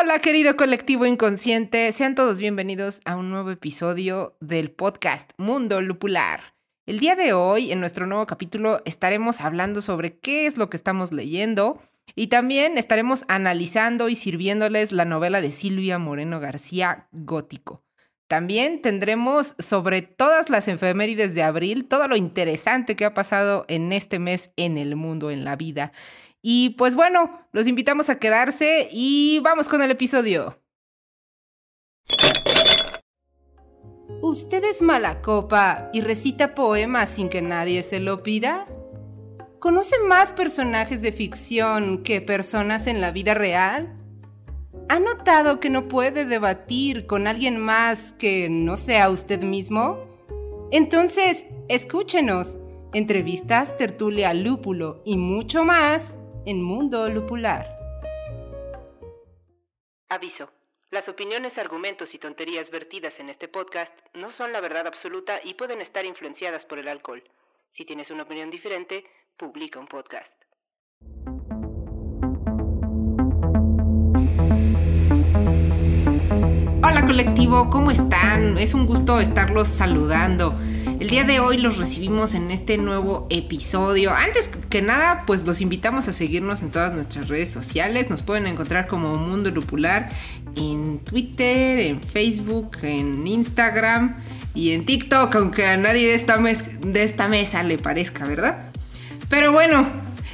Hola querido colectivo inconsciente, sean todos bienvenidos a un nuevo episodio del podcast Mundo Lupular. El día de hoy, en nuestro nuevo capítulo, estaremos hablando sobre qué es lo que estamos leyendo y también estaremos analizando y sirviéndoles la novela de Silvia Moreno García, Gótico. También tendremos sobre todas las efemérides de abril, todo lo interesante que ha pasado en este mes en el mundo, en la vida. Y pues bueno, los invitamos a quedarse y vamos con el episodio. ¿Usted es mala copa y recita poemas sin que nadie se lo pida? ¿Conoce más personajes de ficción que personas en la vida real? ¿Ha notado que no puede debatir con alguien más que no sea usted mismo? Entonces, escúchenos. Entrevistas, tertulia, lúpulo y mucho más en Mundo Lupular. Aviso. Las opiniones, argumentos y tonterías vertidas en este podcast no son la verdad absoluta y pueden estar influenciadas por el alcohol. Si tienes una opinión diferente, publica un podcast. Hola colectivo, ¿cómo están? Es un gusto estarlos saludando. El día de hoy los recibimos en este nuevo episodio. Antes que nada, pues los invitamos a seguirnos en todas nuestras redes sociales. Nos pueden encontrar como Mundo Lupular en Twitter, en Facebook, en Instagram y en TikTok, aunque a nadie de esta, de esta mesa le parezca, ¿verdad? Pero bueno,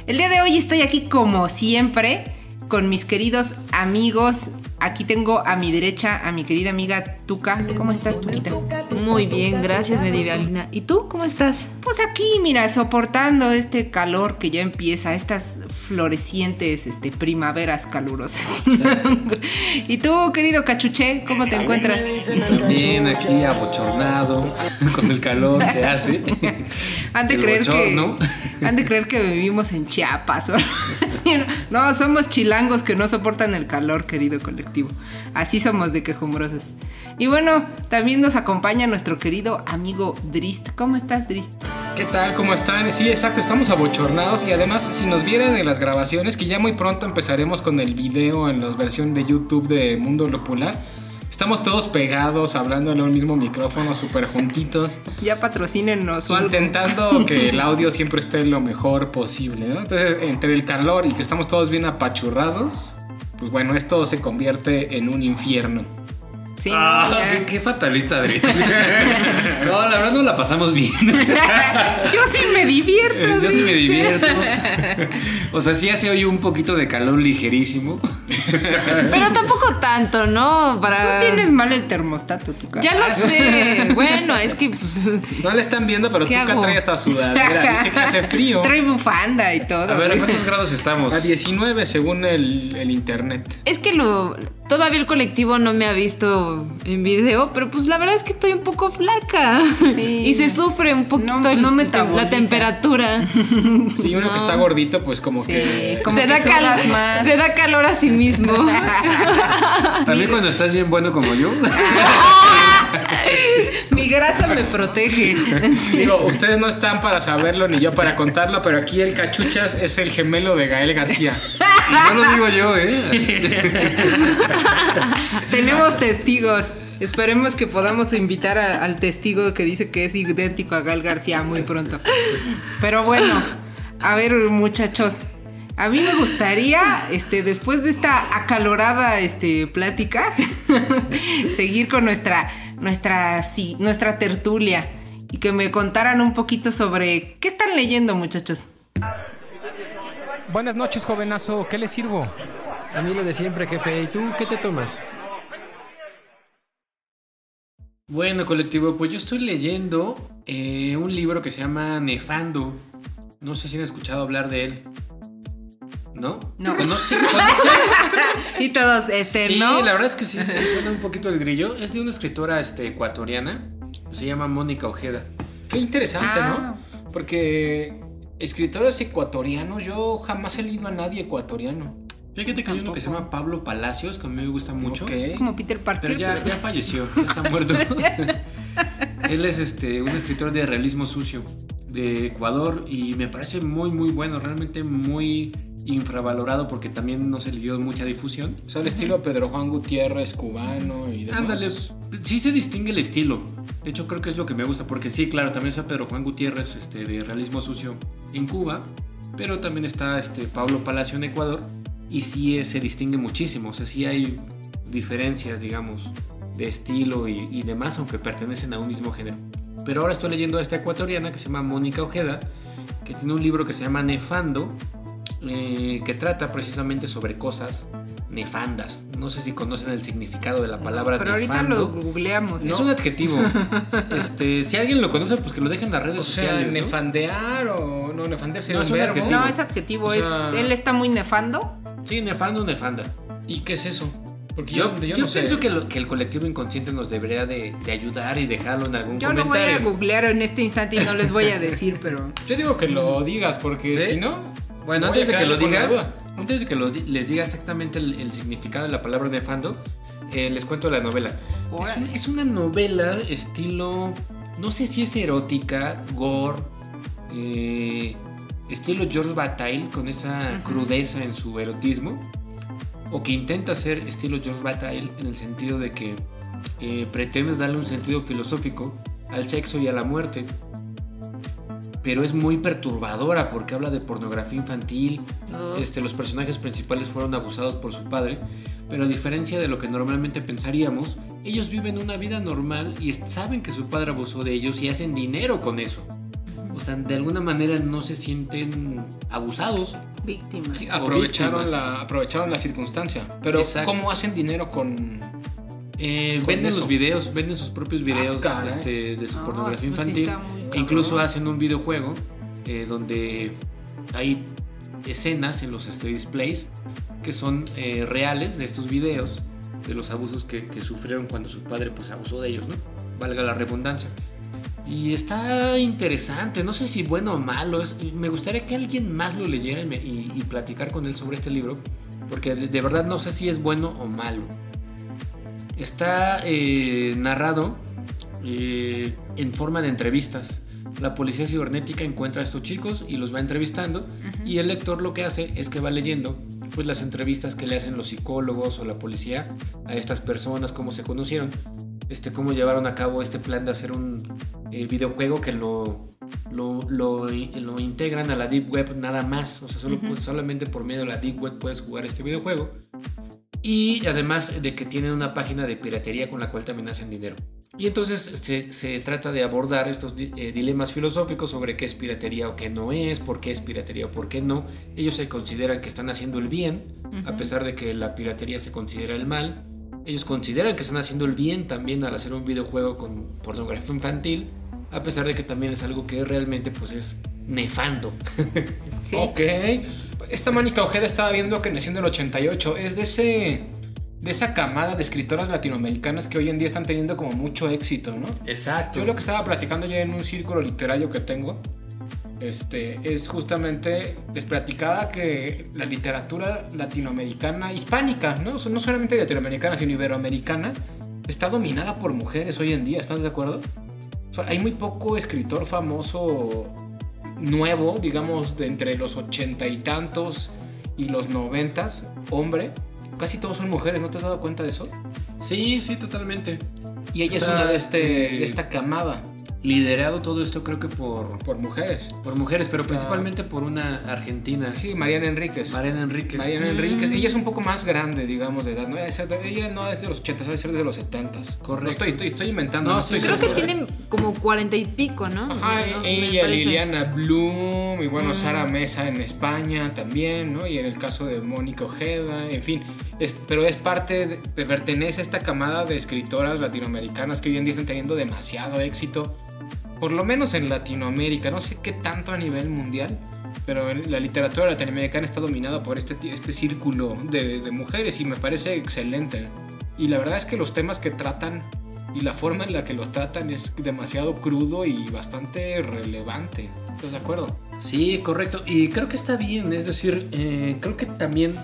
el día de hoy estoy aquí como siempre con mis queridos amigos Aquí tengo a mi derecha a mi querida amiga Tuca. ¿Cómo estás, Tuquita? Muy bien, gracias, Medievalina. ¿Y tú cómo estás? Pues aquí, mira, soportando este calor que ya empieza, estas florecientes este, primaveras calurosas. ¿Y tú, querido Cachuché, cómo te encuentras? También aquí abochornado con el calor que hace. Han de, creer que, han de creer que vivimos en Chiapas. ¿o? no, somos chilangos que no soportan el calor, querido colectivo. Así somos de quejumbrosos. Y bueno, también nos acompaña nuestro querido amigo Drist. ¿Cómo estás, Drist? ¿Qué tal? ¿Cómo están? Sí, exacto, estamos abochornados y además si nos vieran en las grabaciones, que ya muy pronto empezaremos con el video en la versión de YouTube de Mundo Lopular. Estamos todos pegados, hablando en un mismo micrófono, súper juntitos. Ya patrocínenos o Intentando que el audio siempre esté lo mejor posible, ¿no? Entonces, entre el calor y que estamos todos bien apachurrados, pues bueno, esto se convierte en un infierno. Sí, ah, qué, fatalista, Adri. no, la verdad no la pasamos bien. Yo sí me divierto. Yo sí me divierto. O sea, sí hace hoy un poquito de calor ligerísimo. Pero tampoco tanto, ¿no? Para... Tú tienes mal el termostato, tu cara. Ya lo sé. Bueno, es que. Pues, no le están viendo, pero tu trae esta sudadera. Dice que hace frío. Trae bufanda y todo. A ver, ¿a cuántos grados estamos? A 19 según el, el internet. Es que lo. Todavía el colectivo no me ha visto en video, pero pues la verdad es que estoy un poco flaca. Y se sufre un poquito la temperatura. Sí, uno que está gordito, pues como que. Como se, da más. se da calor a sí mismo. También cuando estás bien bueno como yo. Mi grasa me protege. Digo, ustedes no están para saberlo ni yo para contarlo, pero aquí el cachuchas es el gemelo de Gael García. No lo digo yo, ¿eh? Tenemos testigos. Esperemos que podamos invitar al testigo que dice que es idéntico a Gael García muy pronto. Pero bueno, a ver, muchachos. A mí me gustaría, este, después de esta acalorada este, plática, seguir con nuestra, nuestra, sí, nuestra tertulia y que me contaran un poquito sobre qué están leyendo, muchachos. Buenas noches, jovenazo. ¿Qué le sirvo? A mí lo de siempre, jefe. ¿Y tú qué te tomas? Bueno, colectivo, pues yo estoy leyendo eh, un libro que se llama Nefando. No sé si han escuchado hablar de él. ¿No? No. ¿Conoce? y todos, este, sí, ¿no? la verdad es que sí, sí, suena un poquito el grillo. Es de una escritora este, ecuatoriana. Se llama Mónica Ojeda. Qué interesante, ¿no? Ah. Porque escritores ecuatorianos, yo jamás he leído a nadie ecuatoriano. Fíjate que hay uno que se llama Pablo Palacios, que a mí me gusta mucho. Es como Peter Parker. Pero ya, ya falleció, ya está muerto. Él es este, un escritor de realismo sucio de Ecuador y me parece muy, muy bueno, realmente muy infravalorado porque también no se le dio mucha difusión. O sea, el estilo Pedro Juan Gutiérrez, cubano y demás. Ándale, sí se distingue el estilo. De hecho, creo que es lo que me gusta, porque sí, claro, también está Pedro Juan Gutiérrez este, de Realismo Sucio en Cuba, pero también está este, Pablo Palacio en Ecuador, y sí se distingue muchísimo. O sea, sí hay diferencias, digamos, de estilo y, y demás, aunque pertenecen a un mismo género. Pero ahora estoy leyendo a esta ecuatoriana que se llama Mónica Ojeda, que tiene un libro que se llama Nefando, eh, que trata precisamente sobre cosas nefandas. No sé si conocen el significado de la palabra Pero ahorita lo googleamos. Es un adjetivo. este, si alguien lo conoce, pues que lo dejen en las redes o sociales. Sea, nefandear o no nefandearse no, es un adjetivo. No, es adjetivo. es, él está muy nefando. Sí, nefando, nefanda. ¿Y qué es eso? Porque yo, yo, pienso que, el colectivo inconsciente nos debería de, ayudar y dejarlo en algún comentario. Yo lo voy a googlear en este instante y no les voy a decir, pero... Yo digo que lo digas porque si no... Bueno, antes de que lo diga, antes de que les diga exactamente el, significado de la palabra nefando, eh, les cuento la novela. Es, una novela estilo, no sé si es erótica, gore, eh, estilo George Bataille con esa crudeza en su erotismo, o que intenta ser estilo George Bataille en el sentido de que eh, pretende darle un sentido filosófico al sexo y a la muerte pero es muy perturbadora porque habla de pornografía infantil. Este, los personajes principales fueron abusados por su padre, pero a diferencia de lo que normalmente pensaríamos, ellos viven una vida normal y saben que su padre abusó de ellos y hacen dinero con eso. O sea, de alguna manera no se sienten abusados. Víctimas. aprovecharon, La, aprovecharon la circunstancia. Pero ¿cómo hacen dinero con, eh, venden los videos, venden sus propios ah, videos este, de su pornografía pues infantil. Incluso hacen un videojuego eh, donde hay escenas en los displays que son eh, reales de estos videos, de los abusos que, sufrieron cuando su padre pues abusó de ellos, ¿no? Valga la redundancia. Y está interesante, no sé si bueno o malo. me gustaría que alguien más lo leyera y, platicar con él sobre este libro, porque de verdad no sé si es bueno o malo. Está eh, narrado eh, en forma de entrevistas. La policía cibernética encuentra a estos chicos y los va entrevistando y el lector lo que hace es que va leyendo pues las entrevistas que le hacen los psicólogos o la policía a estas personas, cómo se conocieron, este, cómo llevaron a cabo este plan de hacer un eh, videojuego que lo, lo, lo, integran a la Deep Web nada más, o sea, solo, pues, solamente por medio de la Deep Web puedes jugar este videojuego y además de que tienen una página de piratería con la cual también hacen dinero. Y entonces se, trata de abordar estos eh, dilemas filosóficos sobre qué es piratería o qué no es, por qué es piratería o por qué no. Ellos se consideran que están haciendo el bien, a pesar de que la piratería se considera el mal. Ellos consideran que están haciendo el bien también al hacer un videojuego con pornografía infantil, a pesar de que también es algo que realmente pues es nefando. sí. Ok. Esta Mónica Ojeda estaba viendo que nació en el 88. Es de ese. De esa camada de escritoras latinoamericanas que hoy en día están teniendo como mucho éxito, ¿no? Exacto. Yo lo que estaba platicando ya en un círculo literario que tengo, este, es justamente, les platicaba que la literatura latinoamericana, hispánica, ¿no? No solamente latinoamericana, sino iberoamericana, está dominada por mujeres hoy en día, ¿estás de acuerdo? hay muy poco escritor famoso nuevo, digamos, de entre los ochenta y tantos y los noventas, hombre. Casi todos son mujeres, ¿no te has dado cuenta de eso? Sí, sí, totalmente. Y ella es una de, este, de esta camada liderado todo esto creo que por... Por mujeres. Por mujeres, pero principalmente por una argentina. Sí, Mariana Enríquez. Mariana Enríquez. Mariana Enríquez. Ella es un poco más grande, digamos, de edad. Ella no es de los 80, debe ser de los 70. Correcto. estoy, estoy, inventando. No, creo que tienen como 40 y pico, ¿no? Ajá, ella, Liliana Bloom y bueno, Sara Mesa en España también, ¿no? Y en el caso de Mónica Ojeda, en fin. pero es parte, pertenece a esta camada de escritoras latinoamericanas que hoy en día están teniendo demasiado éxito por lo menos en Latinoamérica, no sé qué tanto a nivel mundial, pero la literatura latinoamericana está dominada por este, este círculo de, mujeres y me parece excelente. Y la verdad es que los temas que tratan y la forma en la que los tratan es demasiado crudo y bastante relevante. ¿Estás de acuerdo? Sí, correcto. Y creo que está bien, es decir, eh, creo que también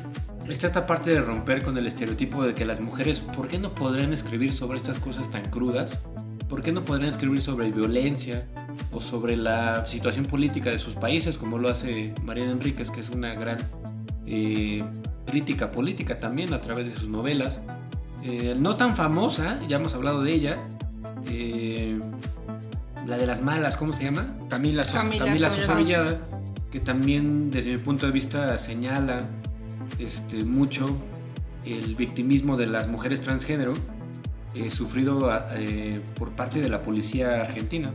está esta parte de romper con el estereotipo de que las mujeres, ¿por qué no podrían escribir sobre estas cosas tan crudas? ¿Por qué no podrían escribir sobre violencia o sobre la situación política de sus países, como lo hace Mariana Enríquez, que es una gran eh, crítica política también a través de sus novelas. Eh, no tan famosa, ya hemos hablado de ella. Eh, la de las malas, ¿cómo se llama? Camila Sosa, Camila Sosa Villada, que también desde mi punto de vista señala este, mucho el victimismo de las mujeres transgénero sufrido por parte de la policía argentina.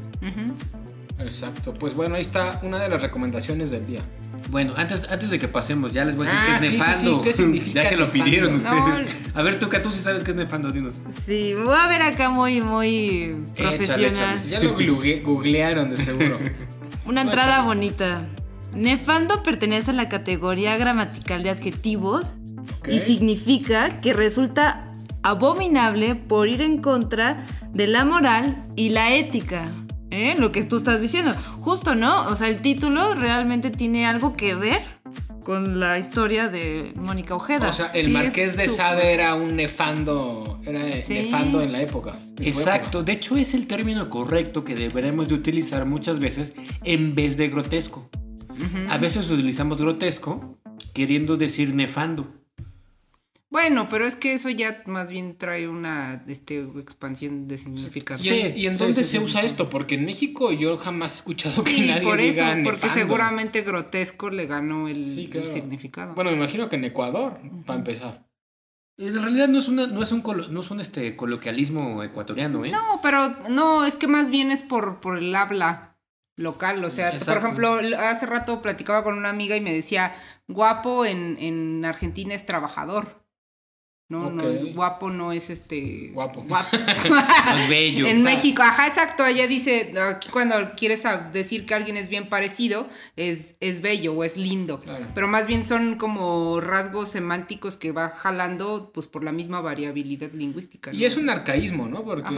Exacto, pues bueno, ahí está una de las recomendaciones del día. Bueno, antes, antes de que pasemos, ya les voy a decir que es ah, nefando. ¿Qué significa ya que lo pidieron ustedes. A ver, tú, tú sí sabes qué es nefando, dinos. Sí, voy a ver acá muy, muy profesional. Ya lo googlearon de seguro. Una entrada bonita. Nefando pertenece a la categoría gramatical de adjetivos y significa que resulta abominable por ir en contra de la moral y la ética. ¿Eh? Lo que tú estás diciendo. Justo, ¿no? O sea, el título realmente tiene algo que ver con la historia de Mónica Ojeda. O sea, el Marqués de Sade era un nefando, era nefando en la época. Exacto, de hecho es el término correcto que deberemos de utilizar muchas veces en vez de grotesco. A veces utilizamos grotesco queriendo decir nefando. Bueno, pero es que eso ya más bien trae una este, expansión de significado. Sí, ¿Y en, dónde se usa esto? Porque en México yo jamás he escuchado que nadie por eso, porque seguramente grotesco le ganó el, significado. Bueno, me imagino que en Ecuador, para empezar. En realidad no es una, no es un no es un este coloquialismo ecuatoriano, ¿eh? No, pero no, es que más bien es por, por el habla local. O sea, por ejemplo, hace rato platicaba con una amiga y me decía, guapo en, en Argentina es trabajador. No, no es guapo, no es este. Guapo. Guapo. es bello. En México, ajá, exacto. Allá dice, aquí cuando quieres decir que alguien es bien parecido, es, es bello o es lindo. Pero más bien son como rasgos semánticos que va jalando, pues por la misma variabilidad lingüística. Y es un arcaísmo, ¿no? Porque.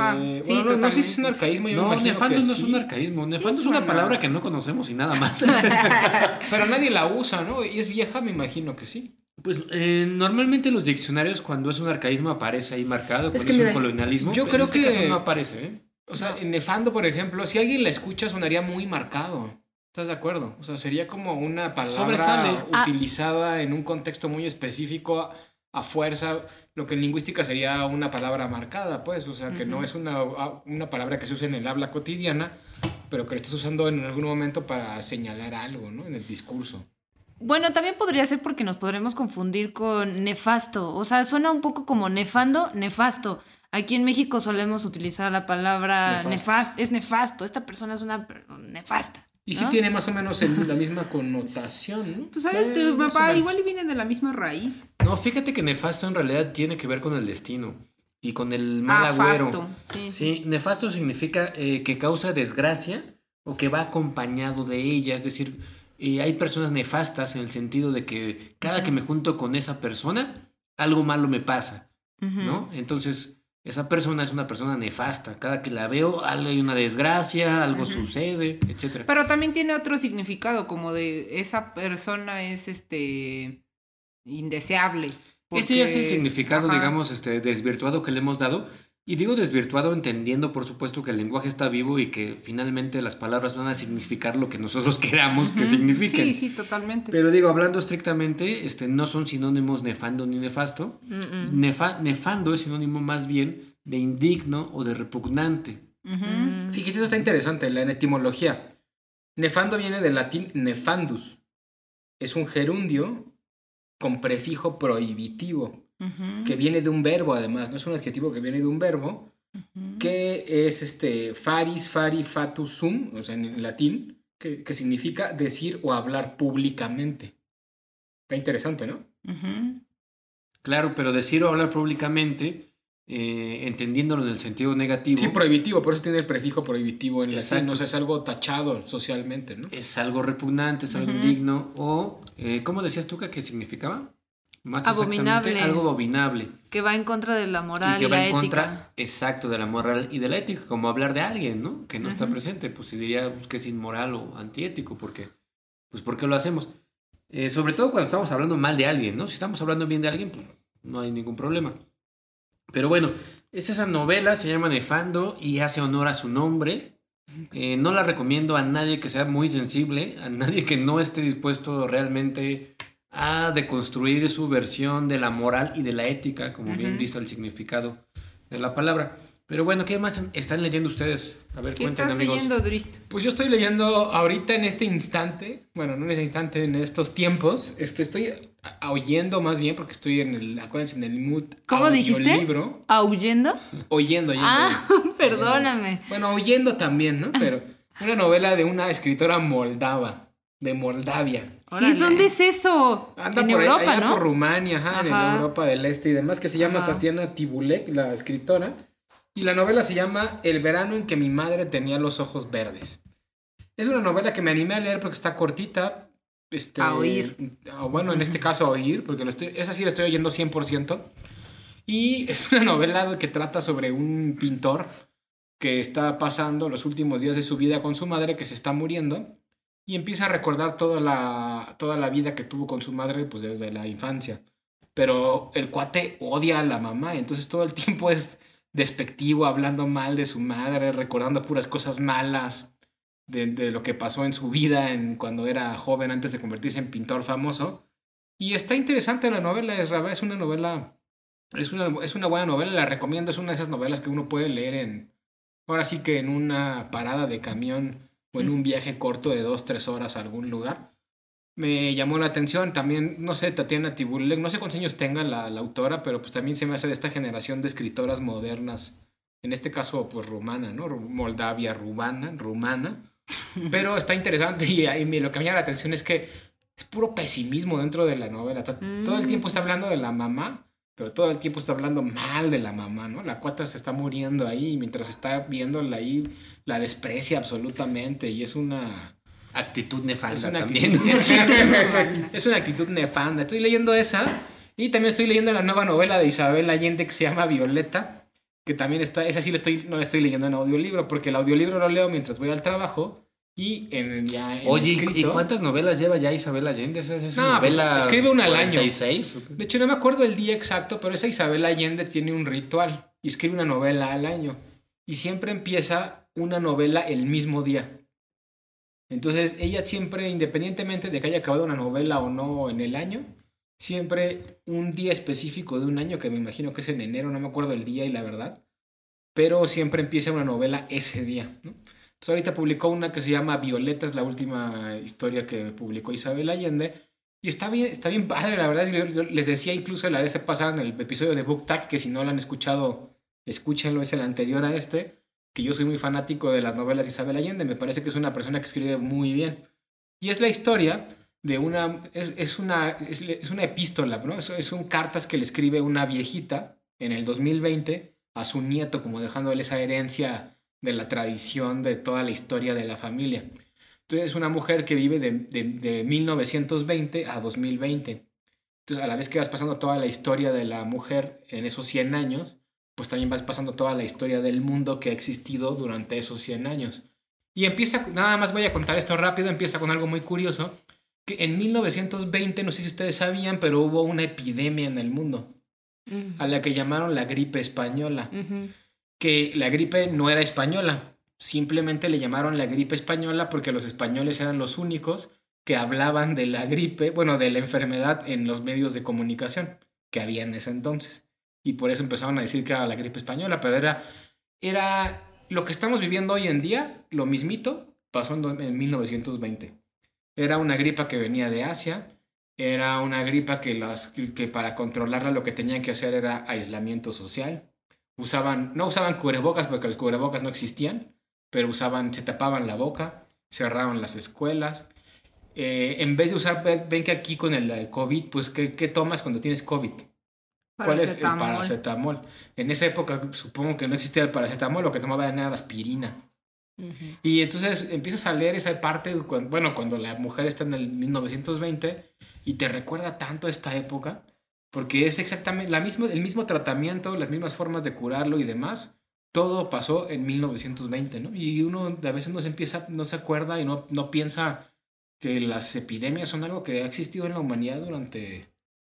sí, no, sé si es un arcaísmo. Yo no, nefando no es un arcaísmo. Nefando es una palabra que no conocemos y nada más. Pero nadie la usa, ¿no? Y es vieja, me imagino que sí. Pues eh, normalmente los diccionarios cuando es un arcaísmo aparece ahí marcado, cuando es, un colonialismo. Yo creo este que no aparece. ¿eh? O sea, en nefando, por ejemplo, si alguien la escucha sonaría muy marcado. ¿Estás de acuerdo? O sea, sería como una palabra ah. utilizada en un contexto muy específico a, fuerza, lo que en lingüística sería una palabra marcada, pues, o sea, que no es una, una palabra que se usa en el habla cotidiana, pero que la estás usando en algún momento para señalar algo, ¿no? En el discurso. Bueno, también podría ser porque nos podremos confundir con nefasto. O sea, suena un poco como nefando, nefasto. Aquí en México solemos utilizar la palabra nefasto. Es nefasto. Esta persona es una nefasta. Y sí tiene más o menos la misma connotación, ¿no? Pues sabes, tu papá igual viene de la misma raíz. No, fíjate que nefasto en realidad tiene que ver con el destino y con el mal ah, agüero. Sí, sí, nefasto significa eh, que causa desgracia o que va acompañado de ella, es decir, y hay personas nefastas en el sentido de que cada que me junto con esa persona, algo malo me pasa, ¿no? Entonces, esa persona es una persona nefasta. Cada que la veo, hay una desgracia, algo sucede, etc. Pero también tiene otro significado, como de esa persona es este indeseable. Ese es el significado, digamos, este, desvirtuado que le hemos dado. Y digo desvirtuado entendiendo, por supuesto, que el lenguaje está vivo y que finalmente las palabras van a significar lo que nosotros queramos que signifiquen. Sí, sí, totalmente. Pero digo, hablando estrictamente, este, no son sinónimos nefando ni nefasto. nefando es sinónimo más bien de indigno o de repugnante. Fíjese, eso está interesante, la etimología. Nefando viene del latín nefandus. Es un gerundio con prefijo prohibitivo que viene de un verbo además, no es un adjetivo que viene de un verbo, que es este faris, fari, fatus, sum, o sea, en latín, que, significa decir o hablar públicamente. Está interesante, ¿no? Claro, pero decir o hablar públicamente, eh, entendiéndolo en el sentido negativo. Sí, prohibitivo, por eso tiene el prefijo prohibitivo en latín, o sea, es algo tachado socialmente, ¿no? Es algo repugnante, es algo indigno, o, eh, ¿cómo decías tú que significaba? Abominable. Algo abominable. Que va en contra de la moral y, que va en contra, exacto, de la moral y de la ética, como hablar de alguien, ¿no? Que no está presente, pues se diría pues, que es inmoral o antiético, porque, pues, ¿por qué lo hacemos? Eh, sobre todo cuando estamos hablando mal de alguien, ¿no? Si estamos hablando bien de alguien, pues no hay ningún problema. Pero bueno, es esa novela, se llama Nefando y hace honor a su nombre. Eh, no la recomiendo a nadie que sea muy sensible, a nadie que no esté dispuesto realmente a deconstruir su versión de la moral y de la ética, como bien dice el significado de la palabra. Pero bueno, ¿qué más están leyendo ustedes? A ver, ¿Qué estás leyendo, Drist? Pues yo estoy leyendo ahorita en este instante, bueno, no en este instante, en estos tiempos, estoy, estoy oyendo más bien porque estoy en el, acuérdense, en el mood ¿Cómo dijiste? libro. ¿Ahuyendo? Oyendo, oyendo. Ah, perdóname. Bueno, oyendo también, ¿no? Pero una novela de una escritora moldava, de Moldavia. ¿Y dónde es eso? Anda en por Europa, allá por Rumania, ajá, en Europa del Este y demás, que se llama Tatiana Tibulek, la escritora. Y la novela se llama El verano en que mi madre tenía los ojos verdes. Es una novela que me animé a leer porque está cortita. Este, a oír. Bueno, en este caso a oír, porque lo estoy, esa sí la estoy oyendo 100%. Y es una novela que trata sobre un pintor que está pasando los últimos días de su vida con su madre que se está muriendo y empieza a recordar toda la, toda la vida que tuvo con su madre pues desde la infancia. Pero el cuate odia a la mamá, entonces todo el tiempo es despectivo, hablando mal de su madre, recordando puras cosas malas de, lo que pasó en su vida en, cuando era joven antes de convertirse en pintor famoso. Y está interesante la novela, es, es una novela, es una, es una buena novela, la recomiendo, es una de esas novelas que uno puede leer en, ahora sí que en una parada de camión o en un viaje corto de dos, tres horas a algún lugar me llamó la atención. También, no sé, Tatiana Tibulek, no sé cuántos años tenga la, autora, pero pues también se me hace de esta generación de escritoras modernas. En este caso, pues rumana, ¿no? Moldavia, rumana, rumana. Pero está interesante y, y, lo que me llama la atención es que es puro pesimismo dentro de la novela. Todo el tiempo está hablando de la mamá, pero todo el tiempo está hablando mal de la mamá, ¿no? La cuata se está muriendo ahí y mientras está viéndola ahí, la desprecia absolutamente y es una actitud nefanda también. es una actitud nefanda. Estoy leyendo esa y también estoy leyendo la nueva novela de Isabel Allende que se llama Violeta, que también está, esa sí lo estoy, no la estoy leyendo en audiolibro, porque el audiolibro lo leo mientras voy al trabajo y en, ya Oye, ¿y cuántas novelas lleva ya Isabel Allende? ¿Es, es no, pues, escribe una al año. De hecho, no me acuerdo el día exacto, pero esa Isabel Allende tiene un ritual y escribe una novela al año. Y siempre empieza una novela el mismo día. Entonces, ella siempre, independientemente de que haya acabado una novela o no en el año, siempre un día específico de un año, que me imagino que es en enero, no me acuerdo el día y la verdad, pero siempre empieza una novela ese día. Entonces, ahorita publicó una que se llama Violeta, es la última historia que publicó Isabel Allende. Y está bien, está bien padre, la verdad. Les decía incluso la vez pasada en el episodio de Book Tag, que si no lo han escuchado, escúchenlo, es el anterior a este que yo soy muy fanático de las novelas de Isabel Allende, me parece que es una persona que escribe muy bien. Y es la historia de una, es, una, es, una epístola, ¿no? Es, son cartas que le escribe una viejita en el 2020 a su nieto, como dejándole esa herencia de la tradición de toda la historia de la familia. Entonces es una mujer que vive de, de, de 1920 a 2020. Entonces a la vez que vas pasando toda la historia de la mujer en esos 100 años, pues también vas pasando toda la historia del mundo que ha existido durante esos 100 años. Y empieza, nada más voy a contar esto rápido, empieza con algo muy curioso, que en 1920, no sé si ustedes sabían, pero hubo una epidemia en el mundo, a la que llamaron la gripe española, que la gripe no era española, simplemente le llamaron la gripe española porque los españoles eran los únicos que hablaban de la gripe, bueno, de la enfermedad en los medios de comunicación que había en ese entonces y por eso empezaron a decir que era la gripe española, pero era, era lo que estamos viviendo hoy en día, lo mismito, pasó en, 1920. Era una gripa que venía de Asia, era una gripa que, las, que para controlarla lo que tenían que hacer era aislamiento social. Usaban, no usaban cubrebocas porque los cubrebocas no existían, pero usaban, se tapaban la boca, cerraron las escuelas. Eh, en vez de usar, ven que aquí con el, COVID, pues, ¿qué, ¿qué, tomas cuando tienes COVID? ¿Cuál es el paracetamol? En esa época supongo que no existía el paracetamol, lo que tomaba era la aspirina. Y entonces empiezas a leer esa parte, bueno, cuando la mujer está en el 1920 y te recuerda tanto esta época, porque es exactamente la misma, el mismo tratamiento, las mismas formas de curarlo y demás. Todo pasó en 1920, ¿no? Y uno a veces no se empieza, no se acuerda y no, no piensa que las epidemias son algo que ha existido en la humanidad durante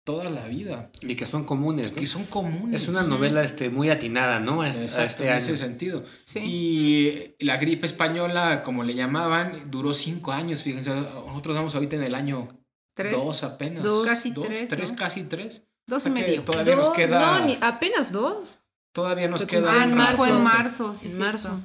toda la vida. Y que son comunes, Que son comunes. Es una novela este, muy atinada, ¿no? A este, este en ese sentido. Y la gripe española, como le llamaban, duró cinco años, fíjense. Nosotros vamos ahorita en el año Dos apenas. Dos, casi tres. Tres, casi tres. Dos y medio. Todavía nos queda. No, ni, apenas dos. Todavía nos queda. Ah, no, fue en marzo, sí. En marzo.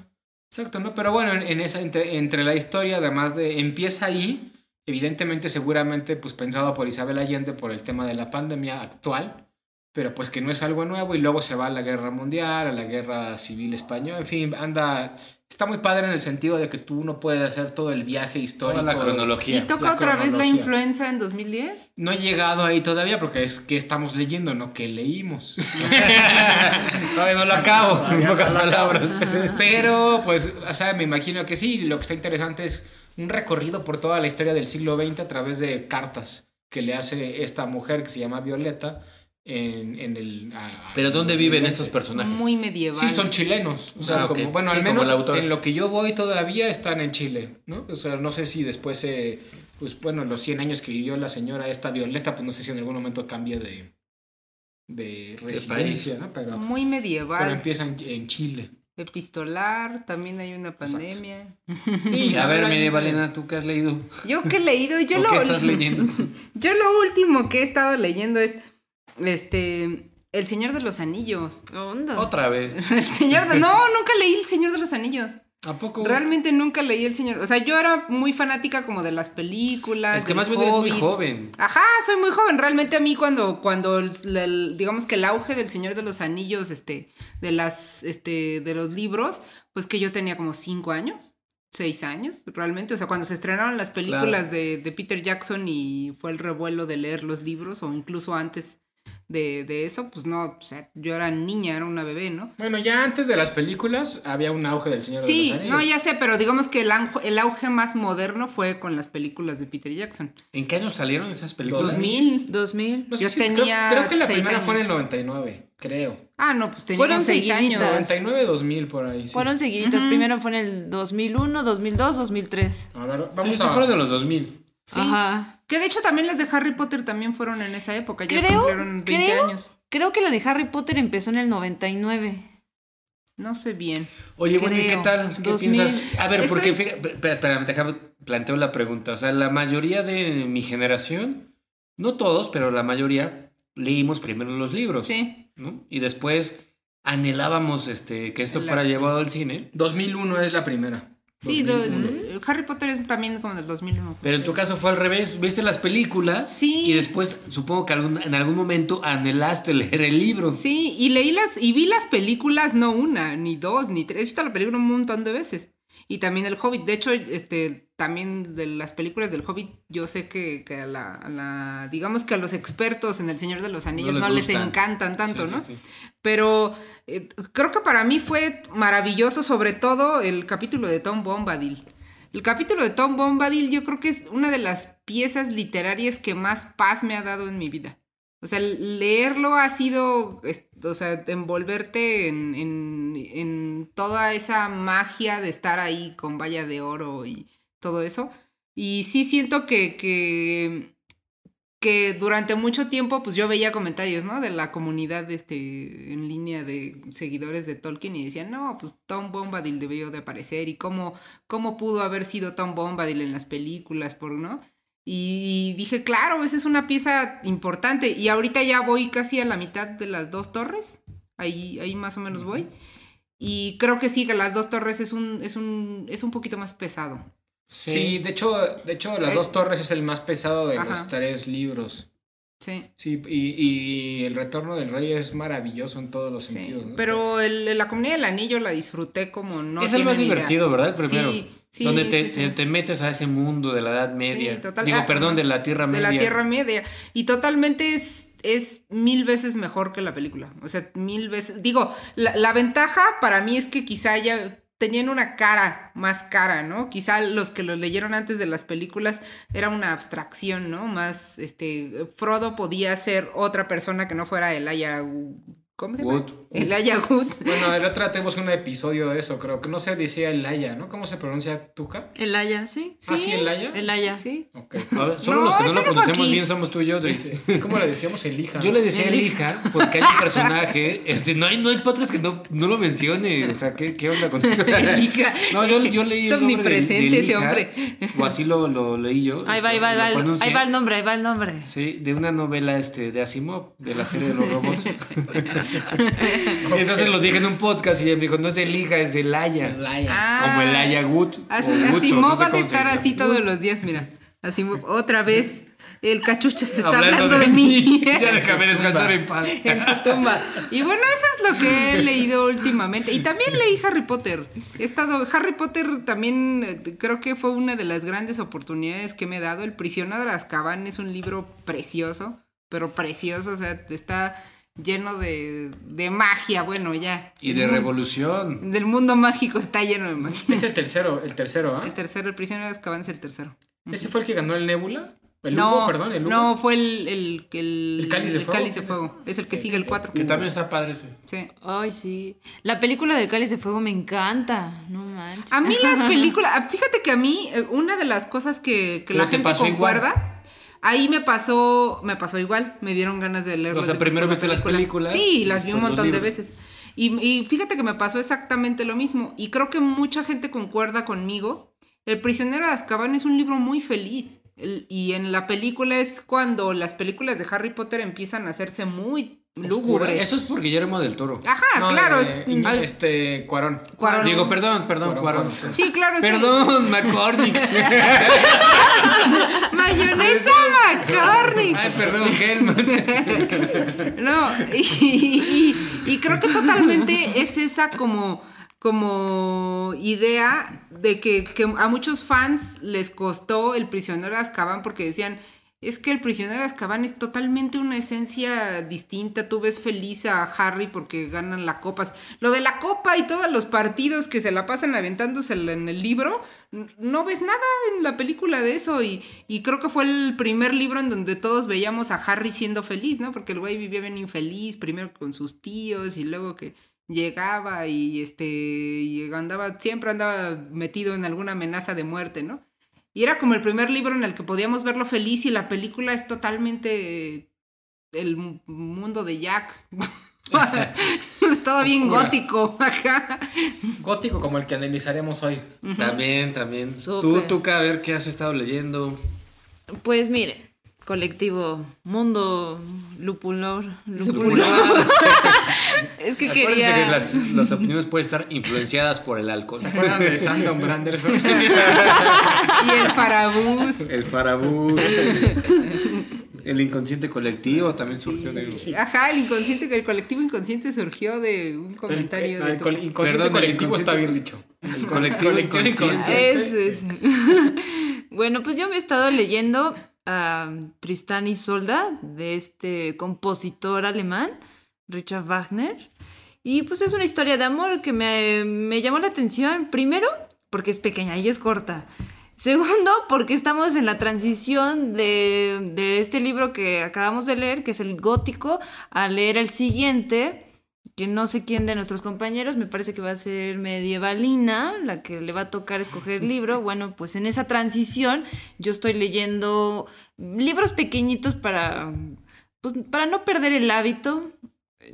Exacto, ¿no? Pero bueno, en, esa, entre, entre la historia, además de. Empieza ahí, evidentemente, seguramente, pues pensado por Isabel Allende por el tema de la pandemia actual pero pues que no es algo nuevo y luego se va a la guerra mundial, a la guerra civil española, en fin, anda, está muy padre en el sentido de que tú no puedes hacer todo el viaje histórico. Toda la cronología. ¿Y toca otra vez la influenza en 2010? No he llegado ahí todavía porque es que estamos leyendo, no que leímos. todavía no lo acabo, en pocas palabras. Pero pues, o sea, me imagino que sí, lo que está interesante es un recorrido por toda la historia del siglo XX a través de cartas que le hace esta mujer que se llama Violeta en, el... ¿Pero dónde viven estos personajes? Muy medieval. Sí, son chilenos. O sea, ah, como, bueno, al menos en lo que yo voy todavía están en Chile, ¿no? O sea, no sé si después, eh, pues bueno, los 100 años que vivió la señora esta Violeta, pues no sé si en algún momento cambia de, de residencia, ¿no? Pero, Muy medieval. Pero empieza en, Chile. Epistolar, también hay una pandemia. Sí, a ver, medievalina, ¿tú qué has leído? Yo qué he leído, yo lo... ¿Qué estás leyendo? yo lo último que he estado leyendo es este. El Señor de los Anillos. Otra vez. El Señor de. No, nunca leí El Señor de los Anillos. ¿A poco? Realmente nunca leí El Señor. O sea, yo era muy fanática como de las películas. Es que más bien eres muy joven. Ajá, soy muy joven. Realmente a mí cuando, cuando digamos que el auge del Señor de los Anillos, este, de las, este, de los libros, pues que yo tenía como cinco años seis años, realmente. O sea, cuando se estrenaron las películas de, de, Peter Jackson y fue el revuelo de leer los libros, o incluso antes de, de, eso, pues no, o sea, yo era niña, era una bebé, ¿no? Bueno, ya antes de las películas había un auge del Señor sí, de los Sí, no, ya sé, pero digamos que el, el, auge más moderno fue con las películas de Peter Jackson. ¿En qué año salieron esas películas? 2000. 2000. yo tenía creo, que la primera fue en el 99, creo. Ah, no, pues teníamos seis años. 99, 2000 por ahí. Sí. Fueron seguiditas. Primero fue en el 2001, 2002, 2003. A ver, vamos sí, a... fueron de los 2000. Sí. Ajá. Que de hecho también las de Harry Potter también fueron en esa época, ya creo, cumplieron 20 creo, años. Creo que la de Harry Potter empezó en el 99. No sé bien. Oye, bueno, ¿y qué tal? ¿Qué piensas? A ver, porque espera, espera, déjame planteo la pregunta. O sea, la mayoría de mi generación, no todos, pero la mayoría, leímos primero los libros. Sí. ¿no? Y después anhelábamos este, que esto fuera llevado al cine. 2001 es la primera. Sí, Harry Potter es también como del 2001. Pero en tu caso fue al revés, viste las películas sí. y después supongo que en algún momento anhelaste leer el libro. Sí, y leí las y vi las películas no una, ni dos, ni tres, he visto la película un montón de veces. Y también el Hobbit, de hecho, este también de las películas del Hobbit, yo sé que, a, la, digamos que a los expertos en El Señor de los Anillos no les, encantan tanto, ¿no? Pero eh, creo que para mí fue maravilloso, sobre todo el capítulo de Tom Bombadil. El capítulo de Tom Bombadil yo creo que es una de las piezas literarias que más paz me ha dado en mi vida. O sea, leerlo ha sido, o sea, envolverte en, en, en toda esa magia de estar ahí con valla de oro y todo eso. Y sí siento que, que, que durante mucho tiempo, pues yo veía comentarios, ¿no? De la comunidad este, en línea de seguidores de Tolkien y decían, no, pues Tom Bombadil debió de aparecer y cómo, cómo pudo haber sido Tom Bombadil en las películas, por, ¿no? Y dije, claro, esa es una pieza importante. Y ahorita ya voy casi a la mitad de las dos torres. Ahí, ahí más o menos voy. Y creo que sí, que las dos torres es un, es un, es un poquito más pesado. Sí, de hecho, de hecho, Las eh, Dos Torres es el más pesado de los tres libros. Sí. Sí, y, El Retorno del Rey es maravilloso en todos los sentidos. Pero la Comunidad del Anillo la disfruté como no. Es el más divertido, ¿verdad? El primero. Sí, donde te, te, metes a ese mundo de la Edad Media. Digo, ah, perdón, de la Tierra Media. De la Tierra Media. Y totalmente es, es mil veces mejor que la película. O sea, mil veces. Digo, la, la ventaja para mí es que quizá ya tenían una cara más cara, ¿no? Quizá los que lo leyeron antes de las películas era una abstracción, ¿no? Más, este, Frodo podía ser otra persona que no fuera Aya ¿Cómo se llama? El Ayagut. Bueno, el otro tenemos un episodio de eso, creo que no se decía el Aya, ¿no? ¿Cómo se pronuncia Tuca? El Aya, sí. ¿Ah, sí, el Aya? El Aya. Sí. Ok. solo los que no lo pronunciamos bien somos tú y yo. ¿Cómo le decíamos el hija? Yo le decía el hija porque hay un personaje, este, no hay, no hay podcast que no, no lo mencione, o sea, ¿qué, qué onda con eso? el hija. No, yo, yo leí el nombre ese hombre. O así lo, lo leí yo. Ahí va, ahí va, ahí va, ahí va el nombre, ahí va el nombre. Sí, de una novela este, de Asimov, de la serie de los robots. Y entonces lo dije en un podcast y ella me dijo, no es el hija, es el Aya. Ah, como el Aya Gut. Así, así no va a estar así todos los días, mira. Así otra vez. El cachucha se está hablando, de, mí. ya déjame descansar en paz. en su tumba. Y bueno, eso es lo que he leído últimamente. Y también leí Harry Potter. He estado. Harry Potter también eh, creo que fue una de las grandes oportunidades que me he dado. El prisionero de Azkaban es un libro precioso, pero precioso. O sea, está lleno de, de magia, bueno, ya. Y de revolución. Del mundo mágico está lleno de magia. Es el tercero, el tercero, ¿ah? El tercero, el prisionero de Azkaban es el tercero. ¿Ese fue el que ganó el Nebula? ¿El no, Hugo, perdón? ¿el Hugo? No, fue el, el, el, ¿El cáliz de fuego. cáliz de fuego. Es el que sigue el 4. Que también está padre ese. Sí. Ay, sí. La película del cáliz de fuego me encanta. No manches. A mí las películas, fíjate que a mí, eh, una de las cosas que, que la gente concuerda. Igual? Ahí me pasó, me pasó igual, me dieron ganas de leerlo. O sea, primero viste las películas. Sí, las vi un montón de veces. Y, y, fíjate que me pasó exactamente lo mismo. Y creo que mucha gente concuerda conmigo. El prisionero de Azkaban es un libro muy feliz y en la película es cuando las películas de Harry Potter empiezan a hacerse muy lúgubres. Eso es por Guillermo del Toro. Ajá, claro. este, Cuarón. Digo, perdón, perdón, Cuarón. Sí, claro. Perdón, McCormick. Mayonesa McCormick. Ay, perdón, Helmut. no, y, y creo que totalmente es esa como como idea de que, a muchos fans les costó el prisionero de Azkaban porque decían, es que el prisionero de Azkaban es totalmente una esencia distinta. Tú ves feliz a Harry porque ganan la copa. Lo de la copa y todos los partidos que se la pasan aventándose en el libro, no ves nada en la película de eso. Y, y creo que fue el primer libro en donde todos veíamos a Harry siendo feliz, ¿no? Porque el güey vivía bien infeliz, primero con sus tíos y luego que llegaba y este y andaba siempre andaba metido en alguna amenaza de muerte, ¿no? Y era como el primer libro en el que podíamos verlo feliz y la película es totalmente el mundo de Jack. Todo bien gótico. gótico como el que analizaremos hoy. También, también. Tú, Tuca, a ver qué has estado leyendo. Pues mire, colectivo Mundo Lupulor. es que quería... que las, las, opiniones pueden estar influenciadas por el alcohol. ¿Se acuerdan de Sandon Branderson? y el Farabús. El Farabús. El inconsciente colectivo también surgió de... Ajá, el inconsciente, el colectivo inconsciente surgió de un comentario el, de... El, inconsciente colectivo está bien dicho. El colectivo, inconsciente. Es, es. bueno, pues yo me he estado leyendo Tristán y Solda, de este compositor alemán, Richard Wagner. Y pues es una historia de amor que me, me llamó la atención, primero, porque es pequeña y es corta. Segundo, porque estamos en la transición de, de, este libro que acabamos de leer, que es el gótico, a leer el siguiente, que no sé quién de nuestros compañeros, me parece que va a ser medievalina, la que le va a tocar escoger el libro. Bueno, pues en esa transición yo estoy leyendo libros pequeñitos para, pues, para no perder el hábito.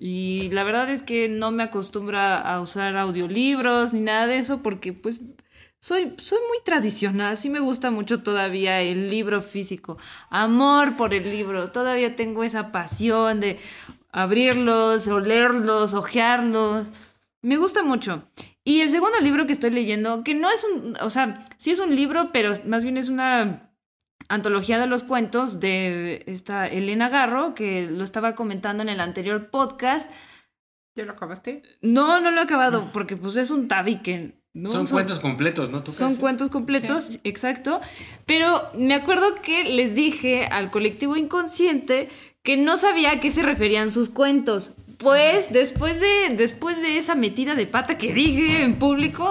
Y la verdad es que no me acostumbra a usar audiolibros ni nada de eso porque pues soy, soy muy tradicional, sí me gusta mucho todavía el libro físico, amor por el libro, todavía tengo esa pasión de, abrirlos, olerlos, ojearlos. Me gusta mucho. Y el segundo libro que estoy leyendo, que no es un, o sea, sí es un libro, pero más bien es una antología de los cuentos de esta Elena Garro, que lo estaba comentando en el anterior podcast. ¿Ya lo acabaste? No, no lo he acabado, porque pues es un tabique. ¿no? Son, cuentos completos, ¿no? Son cuentos completos, exacto. Pero me acuerdo que les dije al colectivo inconsciente que no sabía a qué se referían sus cuentos. Pues después de, después de esa metida de pata que dije en público,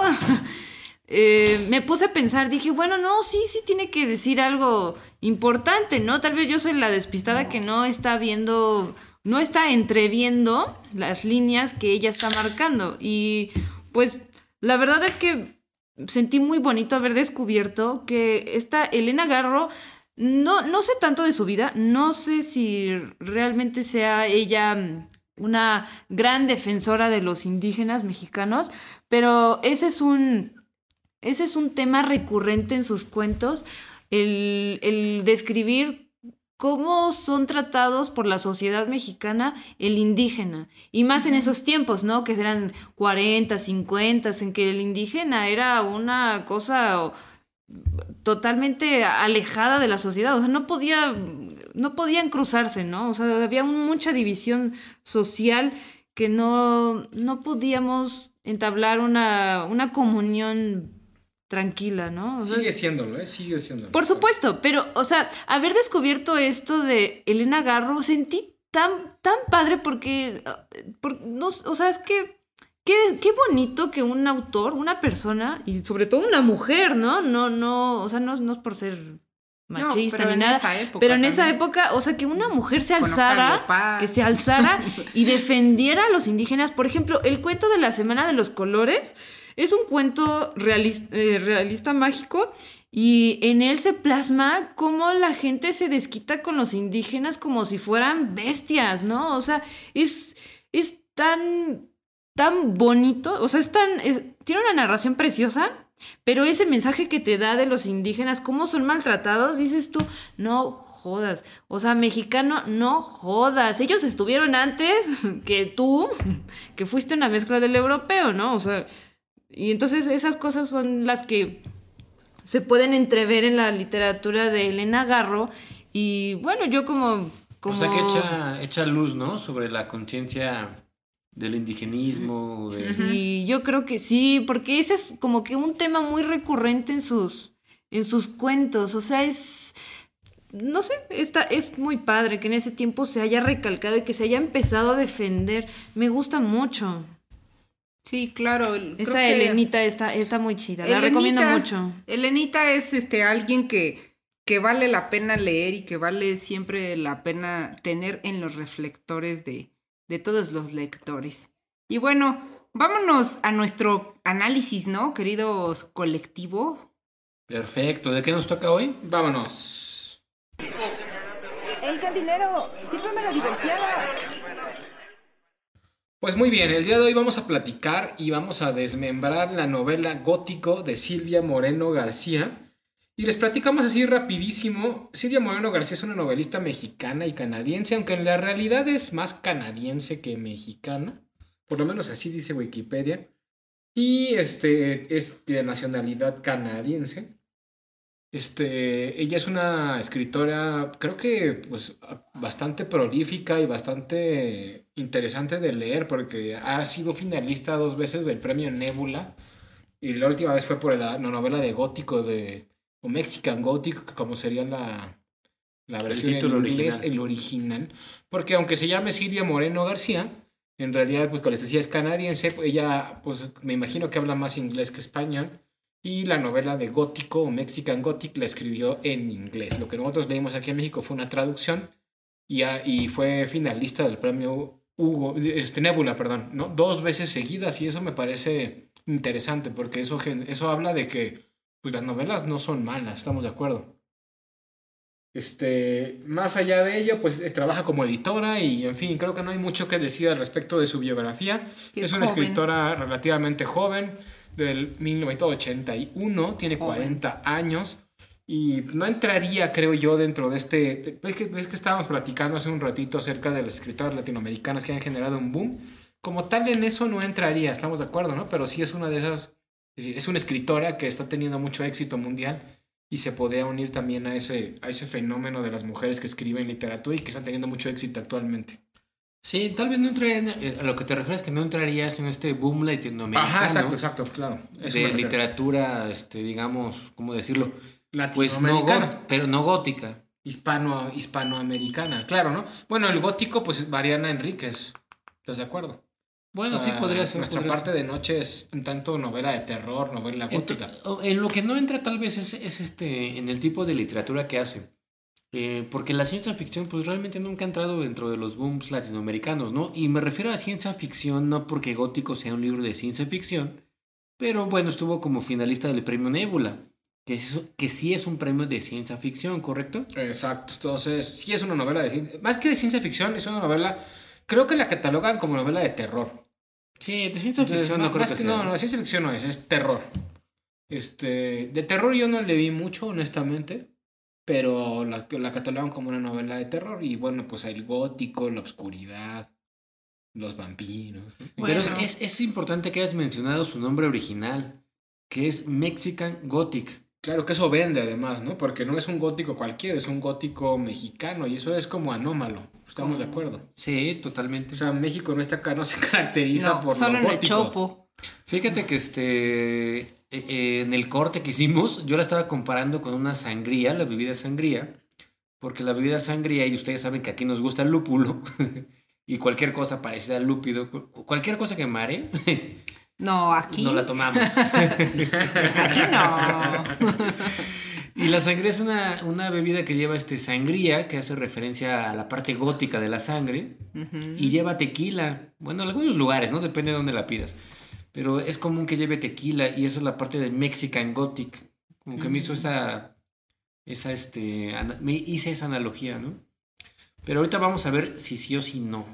eh, me puse a pensar, dije, bueno, no, sí, sí tiene que decir algo importante, ¿no? Tal vez yo soy la despistada que no está viendo no está entreviendo las líneas que ella está marcando. Y pues la verdad es que sentí muy bonito haber descubierto que esta Elena Garro, no, no sé tanto de su vida, no sé si realmente sea ella una gran defensora de los indígenas mexicanos, pero ese es un, ese es un tema recurrente en sus cuentos, el, el describir cómo son tratados por la sociedad mexicana el indígena. Y más en esos tiempos, ¿no? Que eran 40, 50, en que el indígena era una cosa totalmente alejada de la sociedad, o sea, no podía, no podían cruzarse, ¿no? O sea, había mucha división social que no, no podíamos entablar una, una comunión tranquila, ¿no? Sigue siéndolo, ¿eh? Sigue siéndolo. Por supuesto, pero, o sea, haber descubierto esto de Elena Garro, sentí tan, tan padre porque, no, o sea, es que, qué, qué bonito que un autor, una persona, y sobre todo una mujer, ¿no? No, no, o sea, no, no es por ser machista ni nada. pero en esa época, o sea, que una mujer se alzara, que se alzara y defendiera a los indígenas. Por ejemplo, el cuento de la Semana de los Colores es un cuento eh, realista, mágico y en él se plasma cómo la gente se desquita con los indígenas como si fueran bestias, ¿no? O sea, es, es tan, tan bonito, o sea, es tan, tiene una narración preciosa, pero ese mensaje que te da de los indígenas, cómo son maltratados, dices tú, no jodas, o sea, mexicano, no jodas, ellos estuvieron antes que tú, que fuiste una mezcla del europeo, ¿no? O sea, y entonces esas cosas son las que se pueden entrever en la literatura de Elena Garro. Y bueno, yo como... como... O sea que echa, luz, ¿no? Sobre la conciencia del indigenismo. Sí, yo creo que sí, porque ese es como que un tema muy recurrente en sus, en sus cuentos. O sea, es no sé, está, es muy padre que en ese tiempo se haya recalcado y que se haya empezado a defender. Me gusta mucho. Sí, claro. Esa Elenita está, está muy chida, la recomiendo mucho. Elenita es este alguien que, que vale la pena leer y que vale siempre la pena tener en los reflectores de, de todos los lectores. Y bueno, vámonos a nuestro análisis, ¿no, queridos colectivo? Perfecto, ¿de qué nos toca hoy? Vámonos. El cantinero, sírveme la diversión. Pues muy bien, el día de hoy vamos a platicar y vamos a desmembrar la novela Gótico de Silvia Moreno García. Y les platicamos así rapidísimo. Silvia Moreno García es una novelista mexicana y canadiense, aunque en la realidad es más canadiense que mexicana. Por lo menos así dice Wikipedia. Y este es de nacionalidad canadiense. Este, ella es una escritora, creo que pues bastante prolífica y bastante interesante de leer porque ha sido finalista dos veces del premio Nebula y la última vez fue por la, novela de gótico de o Mexican Gothic, como sería la, la versión en inglés, original. el original, porque aunque se llame Silvia Moreno García, en realidad pues como les decía es canadiense, ella pues me imagino que habla más inglés que español y la novela de gótico o Mexican Gothic la escribió en inglés. Lo que nosotros leímos aquí en México fue una traducción y, y fue finalista del premio Hugo, este, Nebula, perdón, ¿no? dos veces seguidas y eso me parece interesante porque eso, eso habla de que pues, las novelas no son malas, estamos de acuerdo. Este, más allá de ello, pues trabaja como editora y en fin, creo que no hay mucho que decir al respecto de su biografía. Es, una escritora relativamente joven del 1981, tiene 40 años y no entraría, creo yo, dentro de este... Es que, es que estábamos platicando hace un ratito acerca de las escritoras latinoamericanas que han generado un boom. Como tal en eso no entraría, estamos de acuerdo, ¿no? Pero sí es una de esas... Es una escritora que está teniendo mucho éxito mundial y se podría unir también a ese, a ese fenómeno de las mujeres que escriben literatura y que están teniendo mucho éxito actualmente. Sí, tal vez no entraría, eh, a lo que te refieres que no entrarías en este boom latinoamericano. Ajá, exacto, exacto, claro. de literatura, este, digamos, ¿cómo decirlo? Pues no pero no gótica. Hispano, hispanoamericana, claro, ¿no? Bueno, el gótico, pues Mariana Enríquez, ¿estás de acuerdo? Bueno, sí podría ser. Nuestra parte de noche es tanto novela de terror, novela gótica. En, lo que no entra tal vez es, es, este, en el tipo de literatura que hace. Eh, porque la ciencia ficción pues realmente nunca ha entrado dentro de los booms latinoamericanos, ¿no? Y me refiero a ciencia ficción no porque Gótico sea un libro de ciencia ficción, pero bueno, estuvo como finalista del premio Nebula, que, que sí es un premio de ciencia ficción, ¿correcto? Exacto, entonces sí es una novela de ciencia, más que de ciencia ficción, es una novela, creo que la catalogan como novela de terror. Sí, de ciencia ficción no, creo que, sea. No, no, de ciencia ficción no es, es terror. Este, de terror yo no le vi mucho, honestamente, pero la, la catalogan como una novela de terror y bueno, pues el gótico, la oscuridad, los vampiros. Pero es, es, importante que hayas mencionado su nombre original, que es Mexican Gothic. Claro que eso vende además, ¿no? Porque no es un gótico cualquiera, es un gótico mexicano y eso es como anómalo. ¿Estamos de acuerdo? Sí, totalmente. O sea, México no está acá, no se caracteriza por solo lo gótico. chopo. Fíjate que este eh, eh, en el corte que hicimos, yo la estaba comparando con una sangría, la bebida sangría, porque la bebida sangría, y ustedes saben que aquí nos gusta el lúpulo, y cualquier cosa parecida al lúpido, cualquier cosa que mare. No, aquí. No la tomamos. aquí no. Y la sangría es una, una, bebida que lleva este sangría, que hace referencia a la parte gótica de la sangre, y lleva tequila. Bueno, en algunos lugares, ¿no? Depende de dónde la pidas. Pero es común que lleve tequila y esa es la parte de Mexican Gothic. Como que me hizo esa, esa, este, me hice esa analogía, ¿no? Pero ahorita vamos a ver si sí o si no.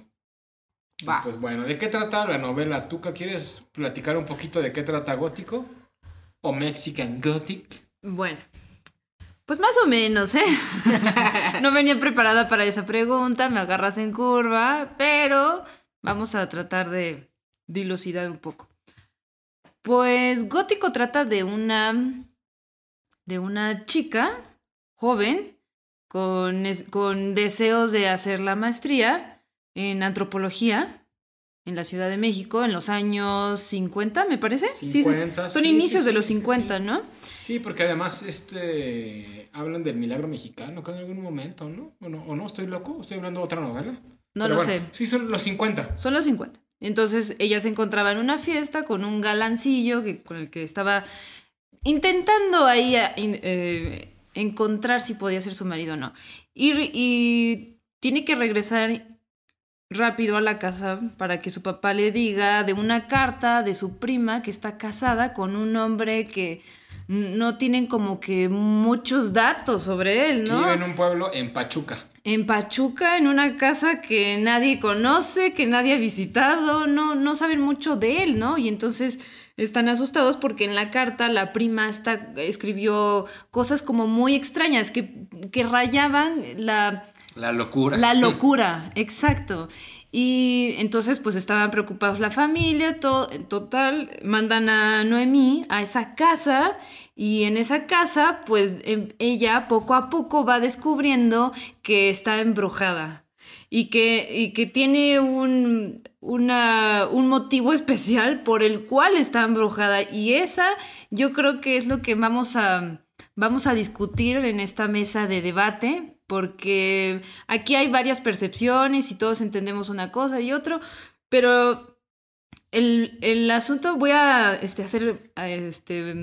Va. Pues bueno, ¿de qué trata la novela? ¿Tuca quieres platicar un poquito de qué trata Gótico? ¿O Mexican Gothic? Bueno, pues más o menos, ¿eh? no venía preparada para esa pregunta, me agarras en curva, pero vamos a tratar de dilucidar un poco. Pues Gótico trata de una de una chica joven con, con deseos de hacer la maestría en antropología en la Ciudad de México en los años 50, me parece. 50, sí, son inicios de los 50, ¿no? Sí, porque además este hablan del milagro mexicano que en algún momento, ¿no? ¿O no? ¿O no? ¿Estoy loco? ¿Estoy hablando de otra novela? No lo sé. Sí, son los 50. Son los 50. Entonces ella se encontraba en una fiesta con un galancillo que, con el que estaba intentando ahí eh, encontrar si podía ser su marido o no. Y, y tiene que regresar rápido a la casa para que su papá le diga de una carta de su prima que está casada con un hombre que no tienen como que muchos datos sobre él, ¿no? vive en un pueblo en Pachuca. En Pachuca, en una casa que nadie conoce, que nadie ha visitado, no, no saben mucho de él, ¿no? Y entonces están asustados porque en la carta la prima está, escribió cosas como muy extrañas que, que rayaban la la locura. La locura, exacto. Y entonces pues estaban preocupados la familia, todo, en total, mandan a Noemí a esa casa y en esa casa pues em, ella poco a poco va descubriendo que está embrujada y que, y que tiene un, una, un motivo especial por el cual está embrujada. Y esa yo creo que es lo que vamos a, vamos a discutir en esta mesa de debate porque aquí hay varias percepciones y todos entendemos una cosa y otro, pero el, el asunto, voy a este, hacer este,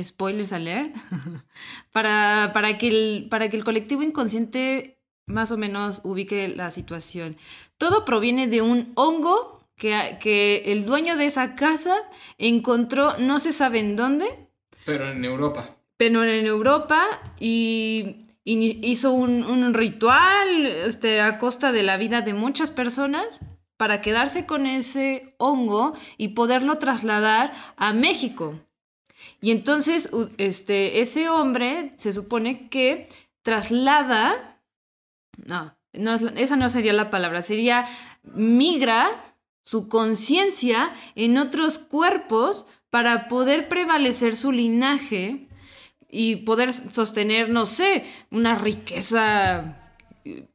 spoilers alert, para, para, que el, para que el colectivo inconsciente más o menos ubique la situación. Todo proviene de un hongo que, que el dueño de esa casa encontró, no se sabe en dónde. Pero en Europa. Pero en Europa y hizo un, ritual este, a costa de la vida de muchas personas para quedarse con ese hongo y poderlo trasladar a México. Y entonces este, ese hombre se supone que traslada, no, no, esa no sería la palabra, sería migra su conciencia en otros cuerpos para poder prevalecer su linaje y poder sostener, no sé, una riqueza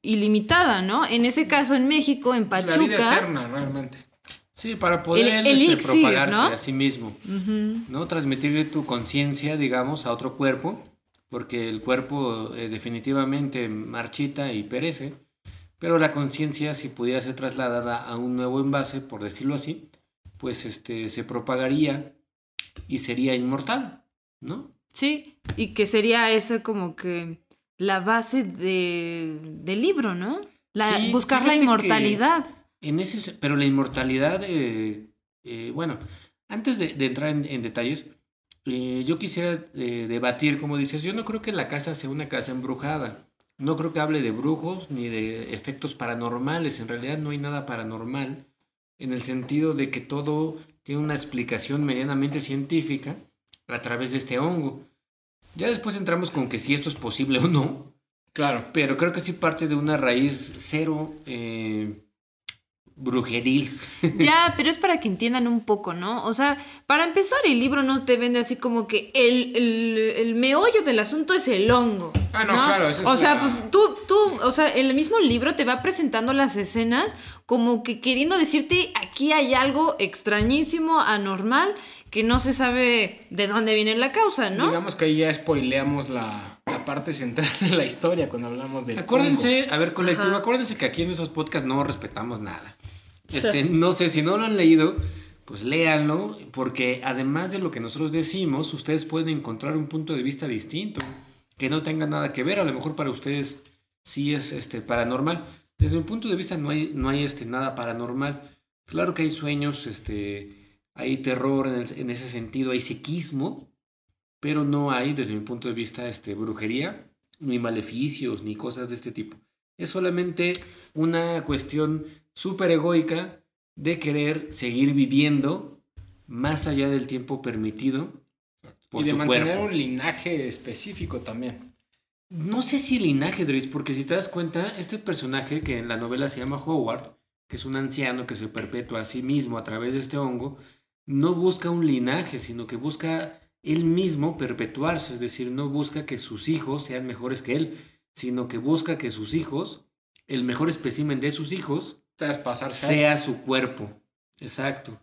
ilimitada, ¿no? En ese caso en México, en Pachuca. La vida eterna, realmente. Sí, para poder este, propagarse a sí mismo, ¿no? Transmitirle tu conciencia, digamos, a otro cuerpo, porque el cuerpo eh, definitivamente marchita y perece, pero la conciencia, si pudiera ser trasladada a un nuevo envase, por decirlo así, pues este, se propagaría y sería inmortal, ¿no? Sí, y que sería ese como que la base de, del libro, ¿no? La, buscar la inmortalidad. En ese, pero la inmortalidad, eh, eh, bueno, antes de, entrar en, detalles, eh, yo quisiera debatir, como dices, yo no creo que la casa sea una casa embrujada. No creo que hable de brujos ni de efectos paranormales. En realidad no hay nada paranormal en el sentido de que todo tiene una explicación medianamente científica a través de este hongo. Ya después entramos con que si esto es posible o no. Claro. Pero creo que sí parte de una raíz cero eh, brujeril. Ya, pero es para que entiendan un poco, ¿no? O sea, para empezar, el libro no te vende así como que el, el, meollo del asunto es el hongo. Ah, no, claro, eso es O sea, pues tú, tú, o sea, el mismo libro te va presentando las escenas como que queriendo decirte aquí hay algo extrañísimo, anormal, que no se sabe de dónde viene la causa, ¿no? Digamos que ahí ya spoileamos la, la parte central de la historia cuando hablamos de. Acuérdense, a ver, colectivo, acuérdense que aquí en esos podcasts no respetamos nada. Este, no sé, si no lo han leído, pues léanlo, porque además de lo que nosotros decimos, ustedes pueden encontrar un punto de vista distinto, que no tenga nada que ver, a lo mejor para ustedes sí es este, paranormal. Desde mi punto de vista no hay, no hay este, nada paranormal. Claro que hay sueños, este, hay terror en, ese sentido, hay psiquismo, pero no hay, desde mi punto de vista, este, brujería, ni maleficios, ni cosas de este tipo. Es solamente una cuestión súper egoica de querer seguir viviendo más allá del tiempo permitido. y de mantener un linaje específico también. No sé si linaje, Dries, porque si te das cuenta, este personaje que en la novela se llama Howard, que es un anciano que se perpetúa a sí mismo a través de este hongo, no busca un linaje, sino que busca él mismo perpetuarse, es decir, no busca que sus hijos sean mejores que él, sino que busca que sus hijos, el mejor espécimen de sus hijos, traspasarse. Sea su cuerpo. Exacto.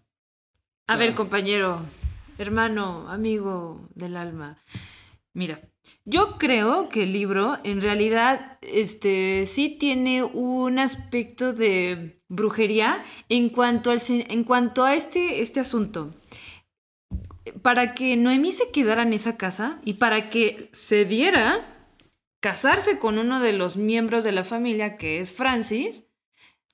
A ver, compañero, hermano, amigo del alma. Mira, yo creo que el libro en realidad este, sí tiene un aspecto de brujería en cuanto, al, en cuanto a este, este asunto. Para que Noemí se quedara en esa casa y para que se diera casarse con uno de los miembros de la familia, que es Francis,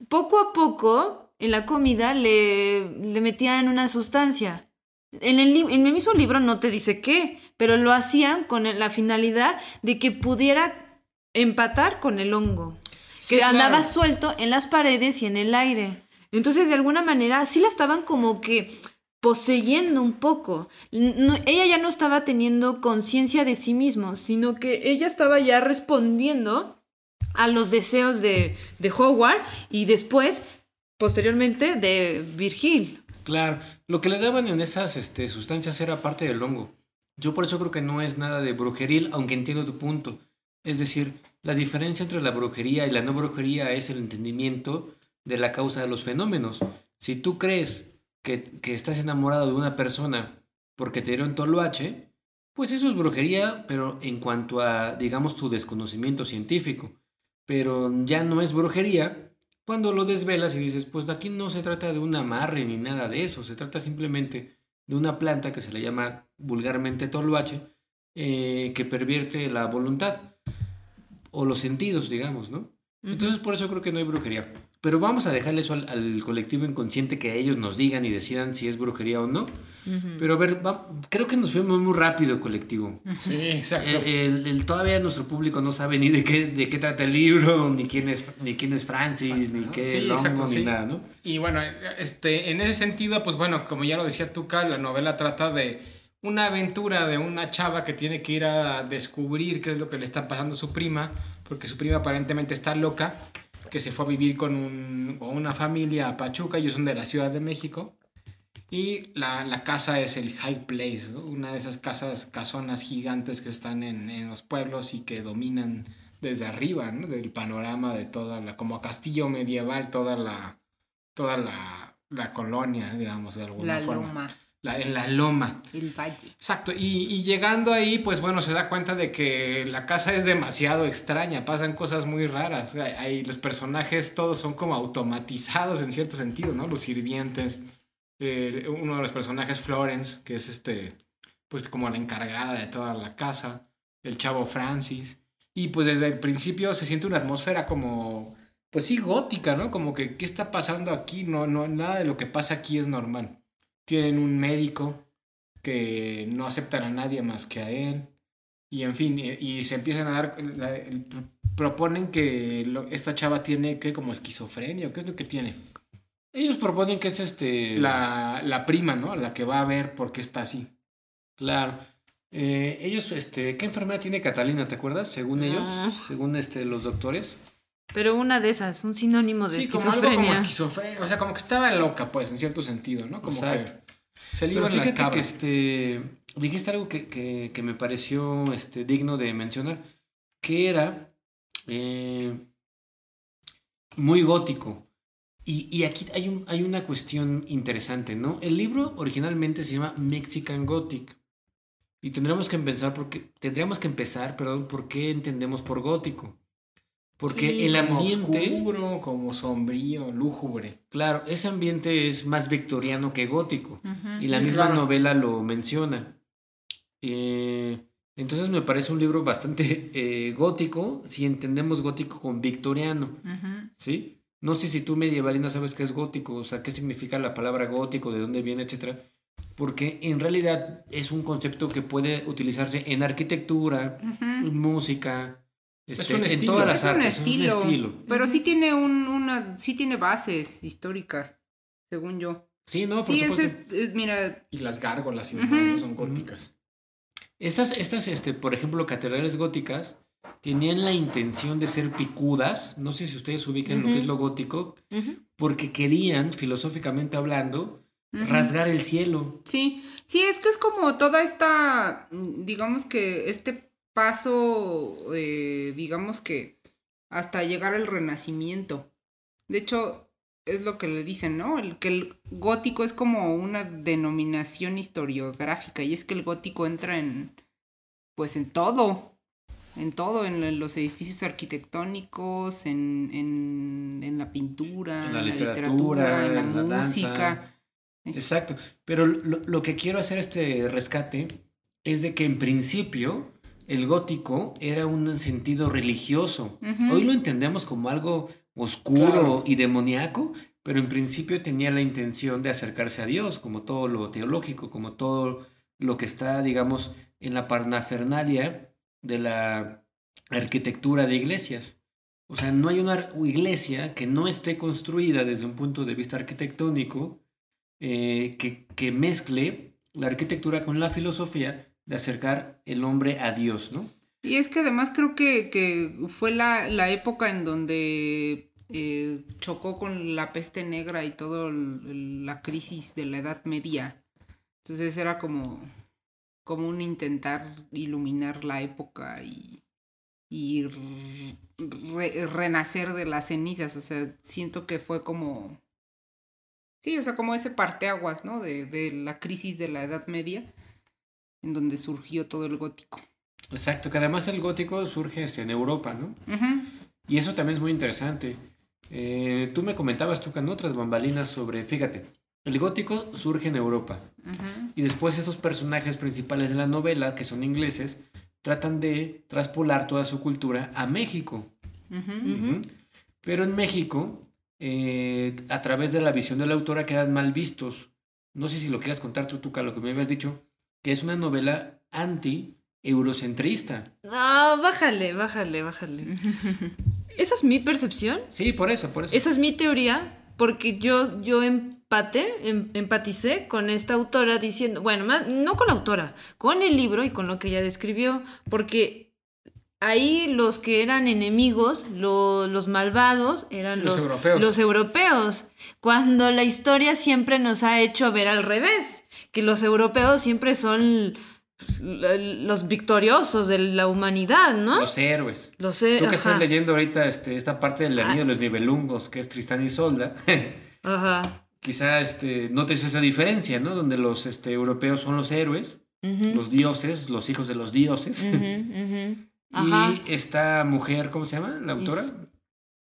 poco a poco en la comida le, le metían una sustancia. En el, en el mismo libro no te dice qué, pero lo hacían con la finalidad de que pudiera empatar con el hongo, que andaba suelto en las paredes y en el aire. Entonces, de alguna manera, sí la estaban como que poseyendo un poco. ella ya no estaba teniendo conciencia de sí mismo, sino que ella estaba ya respondiendo a los deseos de, de Howard y después, posteriormente, de Virgil. Claro, lo que le daban en esas este, sustancias era parte del hongo. Yo por eso creo que no es nada de brujeril, aunque entiendo tu punto. Es decir, la diferencia entre la brujería y la no brujería es el entendimiento de la causa de los fenómenos. Si tú crees que, que estás enamorado de una persona porque te dieron toloache, pues eso es brujería, pero en cuanto a, digamos, tu desconocimiento científico pero ya no es brujería cuando lo desvelas y dices, pues de aquí no se trata de un amarre ni nada de eso, se trata simplemente de una planta que se le llama vulgarmente toluache, eh, que pervierte la voluntad o los sentidos, digamos, ¿no? Entonces por eso creo que no hay brujería. Pero vamos a dejarle eso al, colectivo inconsciente que ellos nos digan y decidan si es brujería o no. Pero a ver, creo que nos fuimos muy rápido, colectivo. Sí, exacto. Eh, el, todavía nuestro público no sabe ni de qué, de qué trata el libro, ni quién es, ni quién es Francis, ni qué sí, ni nada, ¿no? Y bueno, este, en ese sentido, pues bueno, como ya lo decía Tuca, la novela trata de una aventura de una chava que tiene que ir a descubrir qué es lo que le está pasando a su prima, porque su prima aparentemente está loca que se fue a vivir con, una familia a Pachuca, ellos son de la Ciudad de México. Y la, casa es el High Place, una de esas casas, casonas gigantes que están en, los pueblos y que dominan desde arriba, del panorama de toda la, como castillo medieval, toda la, toda la, colonia, digamos, de alguna forma en la loma. El valle. Exacto. Y, llegando ahí, pues bueno, se da cuenta de que la casa es demasiado extraña, pasan cosas muy raras. Hay, los personajes todos son como automatizados en cierto sentido, ¿no? Los sirvientes. uno de los personajes, Florence, que es este, pues como la encargada de toda la casa. El chavo Francis. Y pues desde el principio se siente una atmósfera como, pues sí, gótica, ¿no? Como que, ¿qué está pasando aquí? No, no, nada de lo que pasa aquí es normal. Tienen un médico que no aceptan a nadie más que a él. Y en fin, y, se empiezan a dar, proponen que esta chava tiene que como esquizofrenia, ¿qué es lo que tiene? Ellos proponen que es este... La, la prima, ¿no? La que va a ver por qué está así. Claro. Eh, ellos, este, ¿qué enfermedad tiene Catalina? ¿Te acuerdas? Según ellos, ah. según este, los doctores. Pero una de esas, un sinónimo de sí, esquizofrenia. Como algo como esquizofrenia. O sea, como que estaba loca, pues, en cierto sentido, ¿no? Como que se le iban las cabras. Que este, dijiste algo que, que, que, me pareció este, digno de mencionar, que era eh, muy gótico. Y, y, aquí hay, un, hay una cuestión interesante, ¿no? El libro originalmente se llama Mexican Gothic. Y tendríamos que empezar porque tendríamos que empezar, perdón, por qué entendemos por gótico. Porque el ambiente oscuro, como sombrío, lúgubre. Claro, ese ambiente es más victoriano que gótico y la misma novela lo menciona. Eh, entonces me parece un libro bastante eh, gótico si entendemos gótico con victoriano, ¿sí? No sé si tú medievalina sabes qué es gótico, o sea, qué significa la palabra gótico, de dónde viene, etcétera porque en realidad es un concepto que puede utilizarse en arquitectura, en música, este, en todas las artes. Estilo, es un estilo. Pero sí tiene un, una, sí tiene bases históricas, según yo. Sí, no, por sí, supuesto. mira. Y las gárgolas y demás son góticas. Estas, estas, este, por ejemplo, catedrales góticas tenían la intención de ser picudas. No sé si ustedes ubican lo que es lo gótico, porque querían, filosóficamente hablando, rasgar el cielo. Sí, sí, es que es como toda esta, digamos que este paso, eh, digamos que hasta llegar al renacimiento. De hecho, es lo que le dicen, ¿no? El que el gótico es como una denominación historiográfica y es que el gótico entra en, pues en todo, en todo, en los edificios arquitectónicos, en, en, en la pintura, en la, literatura, en la, música. Exacto. Pero lo, que quiero hacer este rescate es de que en principio el gótico era un sentido religioso. Hoy lo entendemos como algo oscuro y demoníaco, pero en principio tenía la intención de acercarse a Dios, como todo lo teológico, como todo lo que está, digamos, en la parnafernalia de la arquitectura de iglesias. O sea, no hay una iglesia que no esté construida desde un punto de vista arquitectónico eh, que, que, mezcle la arquitectura con la filosofía de acercar el hombre a Dios, ¿no? Y es que además creo que, que fue la, la, época en donde eh, chocó con la peste negra y toda la crisis de la Edad Media. Entonces era como, como un intentar iluminar la época y, y renacer de las cenizas. O sea, siento que fue como Sí, o sea, como ese parteaguas, ¿no? De, de la crisis de la Edad Media, en donde surgió todo el gótico. Exacto, que además el gótico surge este, en Europa, ¿no? Y eso también es muy interesante. Eh, tú me comentabas, tú, en otras bambalinas sobre, fíjate, el gótico surge en Europa. Y después esos personajes principales de la novela, que son ingleses, tratan de traspolar toda su cultura a México. Pero en México eh, a través de la visión de la autora quedan mal vistos. No sé si lo quieras contar tú, Tuca, lo que me habías dicho, que es una novela anti-eurocentrista. No, bájale, bájale, bájale. ¿Esa es mi percepción? Sí, por eso, por eso. Esa es mi teoría, porque yo, yo empate, em, empaticé con esta autora diciendo, bueno, no con la autora, con el libro y con lo que ella describió, porque ahí los que eran enemigos, los malvados, eran los, los, europeos. Cuando la historia siempre nos ha hecho ver al revés, que los europeos siempre son los victoriosos de la humanidad, ¿no? Los héroes. Los Tú que estás leyendo ahorita este, esta parte del anillo de los nivelungos, que es Tristán y Solda. Ajá. Quizá este, notes esa diferencia, ¿no? Donde los este, europeos son los héroes, los dioses, los hijos de los dioses. Y esta mujer, ¿cómo se llama? ¿La autora?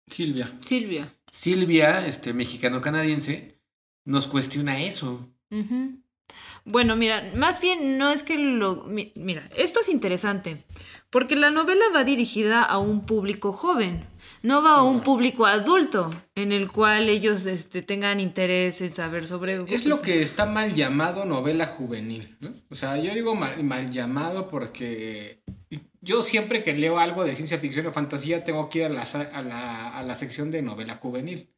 Silvia. Silvia. Silvia, este, mexicano-canadiense, nos cuestiona eso. Bueno, mira, más bien no es que lo... Mira, esto es interesante, porque la novela va dirigida a un público joven, no va a un público adulto en el cual ellos este, tengan interés en saber sobre... Es lo que está mal llamado novela juvenil, ¿no? O sea, yo digo mal, mal llamado porque yo siempre que leo algo de ciencia ficción o fantasía tengo que ir a la, a la, a la sección de novela juvenil.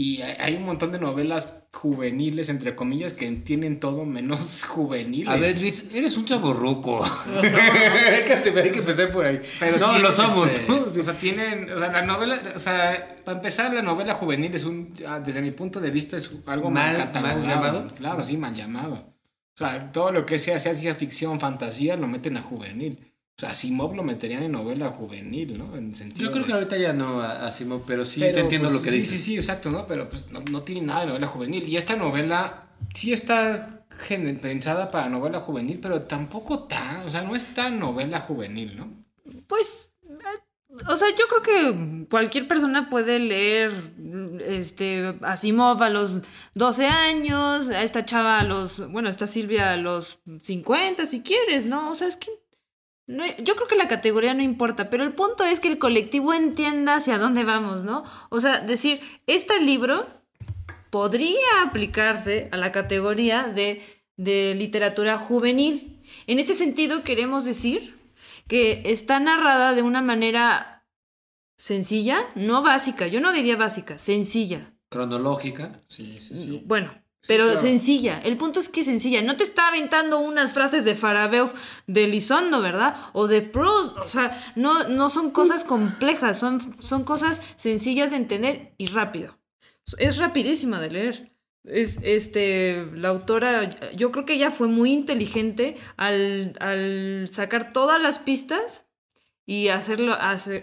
Y hay un montón de novelas juveniles, entre comillas, que tienen todo menos juveniles. A ver, eres un chaborruco. hay, que, hay que empezar por ahí. no, lo somos. Este, o sea, tienen. O sea, la novela. O sea, para empezar, la novela juvenil es un. Ah, desde mi punto de vista, es algo mal, mal llamado. Claro, sí, mal llamado. O sea, todo lo que sea, sea ciencia ficción, fantasía, lo meten a juvenil. O sea, Asimov lo meterían en novela juvenil, ¿no? En sentido Yo creo que ahorita ya no, Asimov, pero sí te entiendo pues, lo que dices. Sí, sí, sí, exacto, ¿no? Pero pues no, tiene nada de novela juvenil. Y esta novela sí está pensada para novela juvenil, pero tampoco tan, o sea, no es tan novela juvenil, ¿no? Pues, eh, o sea, yo creo que cualquier persona puede leer este Asimov a los 12 años, a esta chava a los, bueno, esta Silvia a los 50 si quieres, ¿no? O sea, es que yo creo que la categoría no importa, pero el punto es que el colectivo entienda hacia dónde vamos, ¿no? O sea, decir, este libro podría aplicarse a la categoría de, de literatura juvenil. En ese sentido, queremos decir que está narrada de una manera sencilla, no básica, yo no diría básica, sencilla. Cronológica. Sí, sí, sí. Bueno, pero sencilla. El punto es que sencilla. No te está aventando unas frases de Farabeuf de Lizondo, ¿verdad? O de Proust. O sea, no, no son cosas complejas. Son, son cosas sencillas de entender y rápido. Es rapidísima de leer. Es, este, la autora, yo creo que ella fue muy inteligente al, al sacar todas las pistas y hacerlo,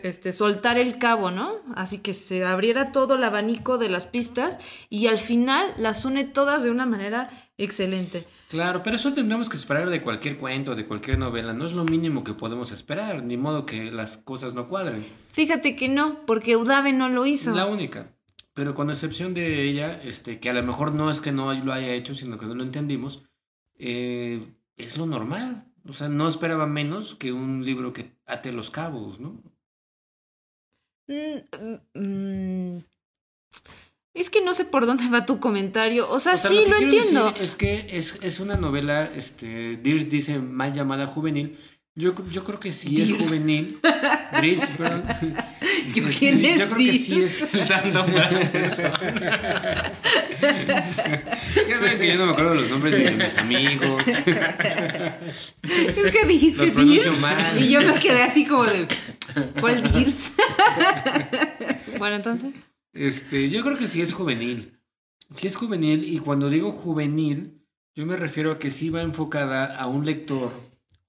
este, soltar el cabo, ¿no? Así que se abriera todo el abanico de las pistas y al final las une todas de una manera excelente. Claro, pero eso tendremos que esperar de cualquier cuento, de cualquier novela. No es lo mínimo que podemos esperar, ni modo que las cosas no cuadren. Fíjate que no, porque Udave no lo hizo. La única. Pero con excepción de ella, este, que a lo mejor no es que no lo haya hecho, sino que no lo entendimos, eh, es lo normal. O sea, no esperaba menos que un libro que ate los cabos, ¿no? Mm, mm, es que no sé por dónde va tu comentario. O sea, sí, lo, entiendo. Es que es, es, una novela, este, Dears dice mal llamada juvenil, yo, yo creo que sí es juvenil. ¿Quién es Yo creo que sí es Sandon Ya saben que yo no me acuerdo de los nombres de mis amigos. Es que dijiste Dries y yo me quedé así como de ¿Cuál Dries? bueno, entonces. Este, yo creo que sí es juvenil. Sí es juvenil y cuando digo juvenil, yo me refiero a que sí va enfocada a un lector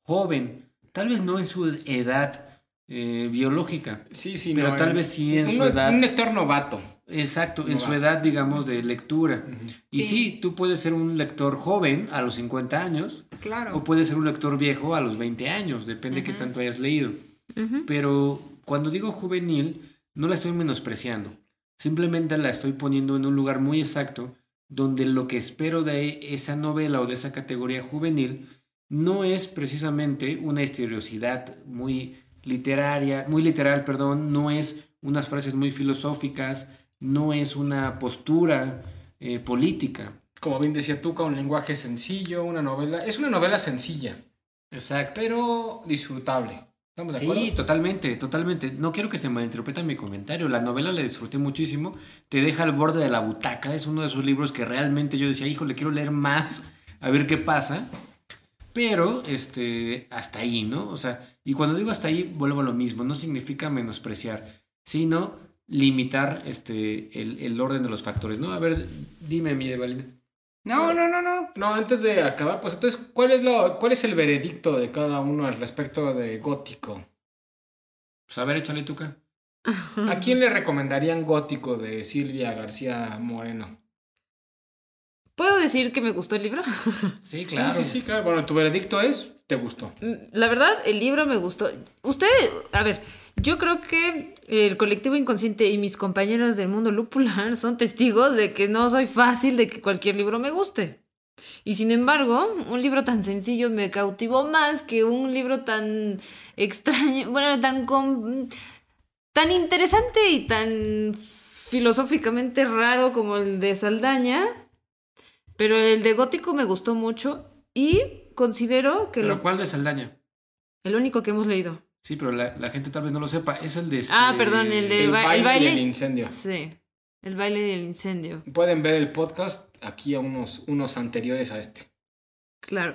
joven Tal vez no en su edad eh, biológica. Sí, sí, Pero tal vez sí en su edad. Un lector novato. Exacto, en su edad, digamos, de lectura. Y sí. tú puedes ser un lector joven a los 50 años. Claro. O puedes ser un lector viejo a los 20 años, depende de qué tanto hayas leído. Pero cuando digo juvenil, no la estoy menospreciando. Simplemente la estoy poniendo en un lugar muy exacto donde lo que espero de esa novela o de esa categoría juvenil no es precisamente una historiosidad muy literaria, muy literal, perdón, no es unas frases muy filosóficas, no es una postura eh, política. Como bien decía tú, con un lenguaje sencillo, una novela, es una novela sencilla. Exacto. Pero disfrutable. ¿Estamos de sí, totalmente, totalmente. No quiero que se malinterprete mi comentario. La novela la disfruté muchísimo. Te deja al borde de la butaca. Es uno de esos libros que realmente yo decía, híjole, quiero leer más, a ver qué pasa. Pero, este, hasta ahí, ¿no? O sea, y cuando digo hasta ahí, vuelvo a lo mismo, no significa menospreciar, sino limitar este, el, orden de los factores, ¿no? A ver, dime, mi Valina. No, no, no, no. No, antes de acabar, pues entonces, ¿cuál es, lo, ¿cuál es el veredicto de cada uno al respecto de Gótico? Pues a ver, échale tuca. ¿A quién le recomendarían Gótico de Silvia García Moreno? ¿Puedo decir que me gustó el libro? Sí, claro. Sí, sí, claro. Bueno, tu veredicto es, te gustó. Mm, la verdad, el libro me gustó. Usted, a ver, yo creo que el colectivo inconsciente y mis compañeros del mundo lupular son testigos de que no soy fácil de que cualquier libro me guste. Y sin embargo, un libro tan sencillo me cautivó más que un libro tan extraño, bueno, tan, tan interesante y tan filosóficamente raro como el de Saldaña. Pero el de Gótico me gustó mucho y considero que... ¿Pero cuál de Saldaña? El único que hemos leído. Sí, pero la, gente tal vez no lo sepa. Es el de... Este... Ah, perdón, el de... El, baile, del incendio. Sí. El baile del incendio. Pueden ver el podcast aquí a unos, unos anteriores a este. Claro.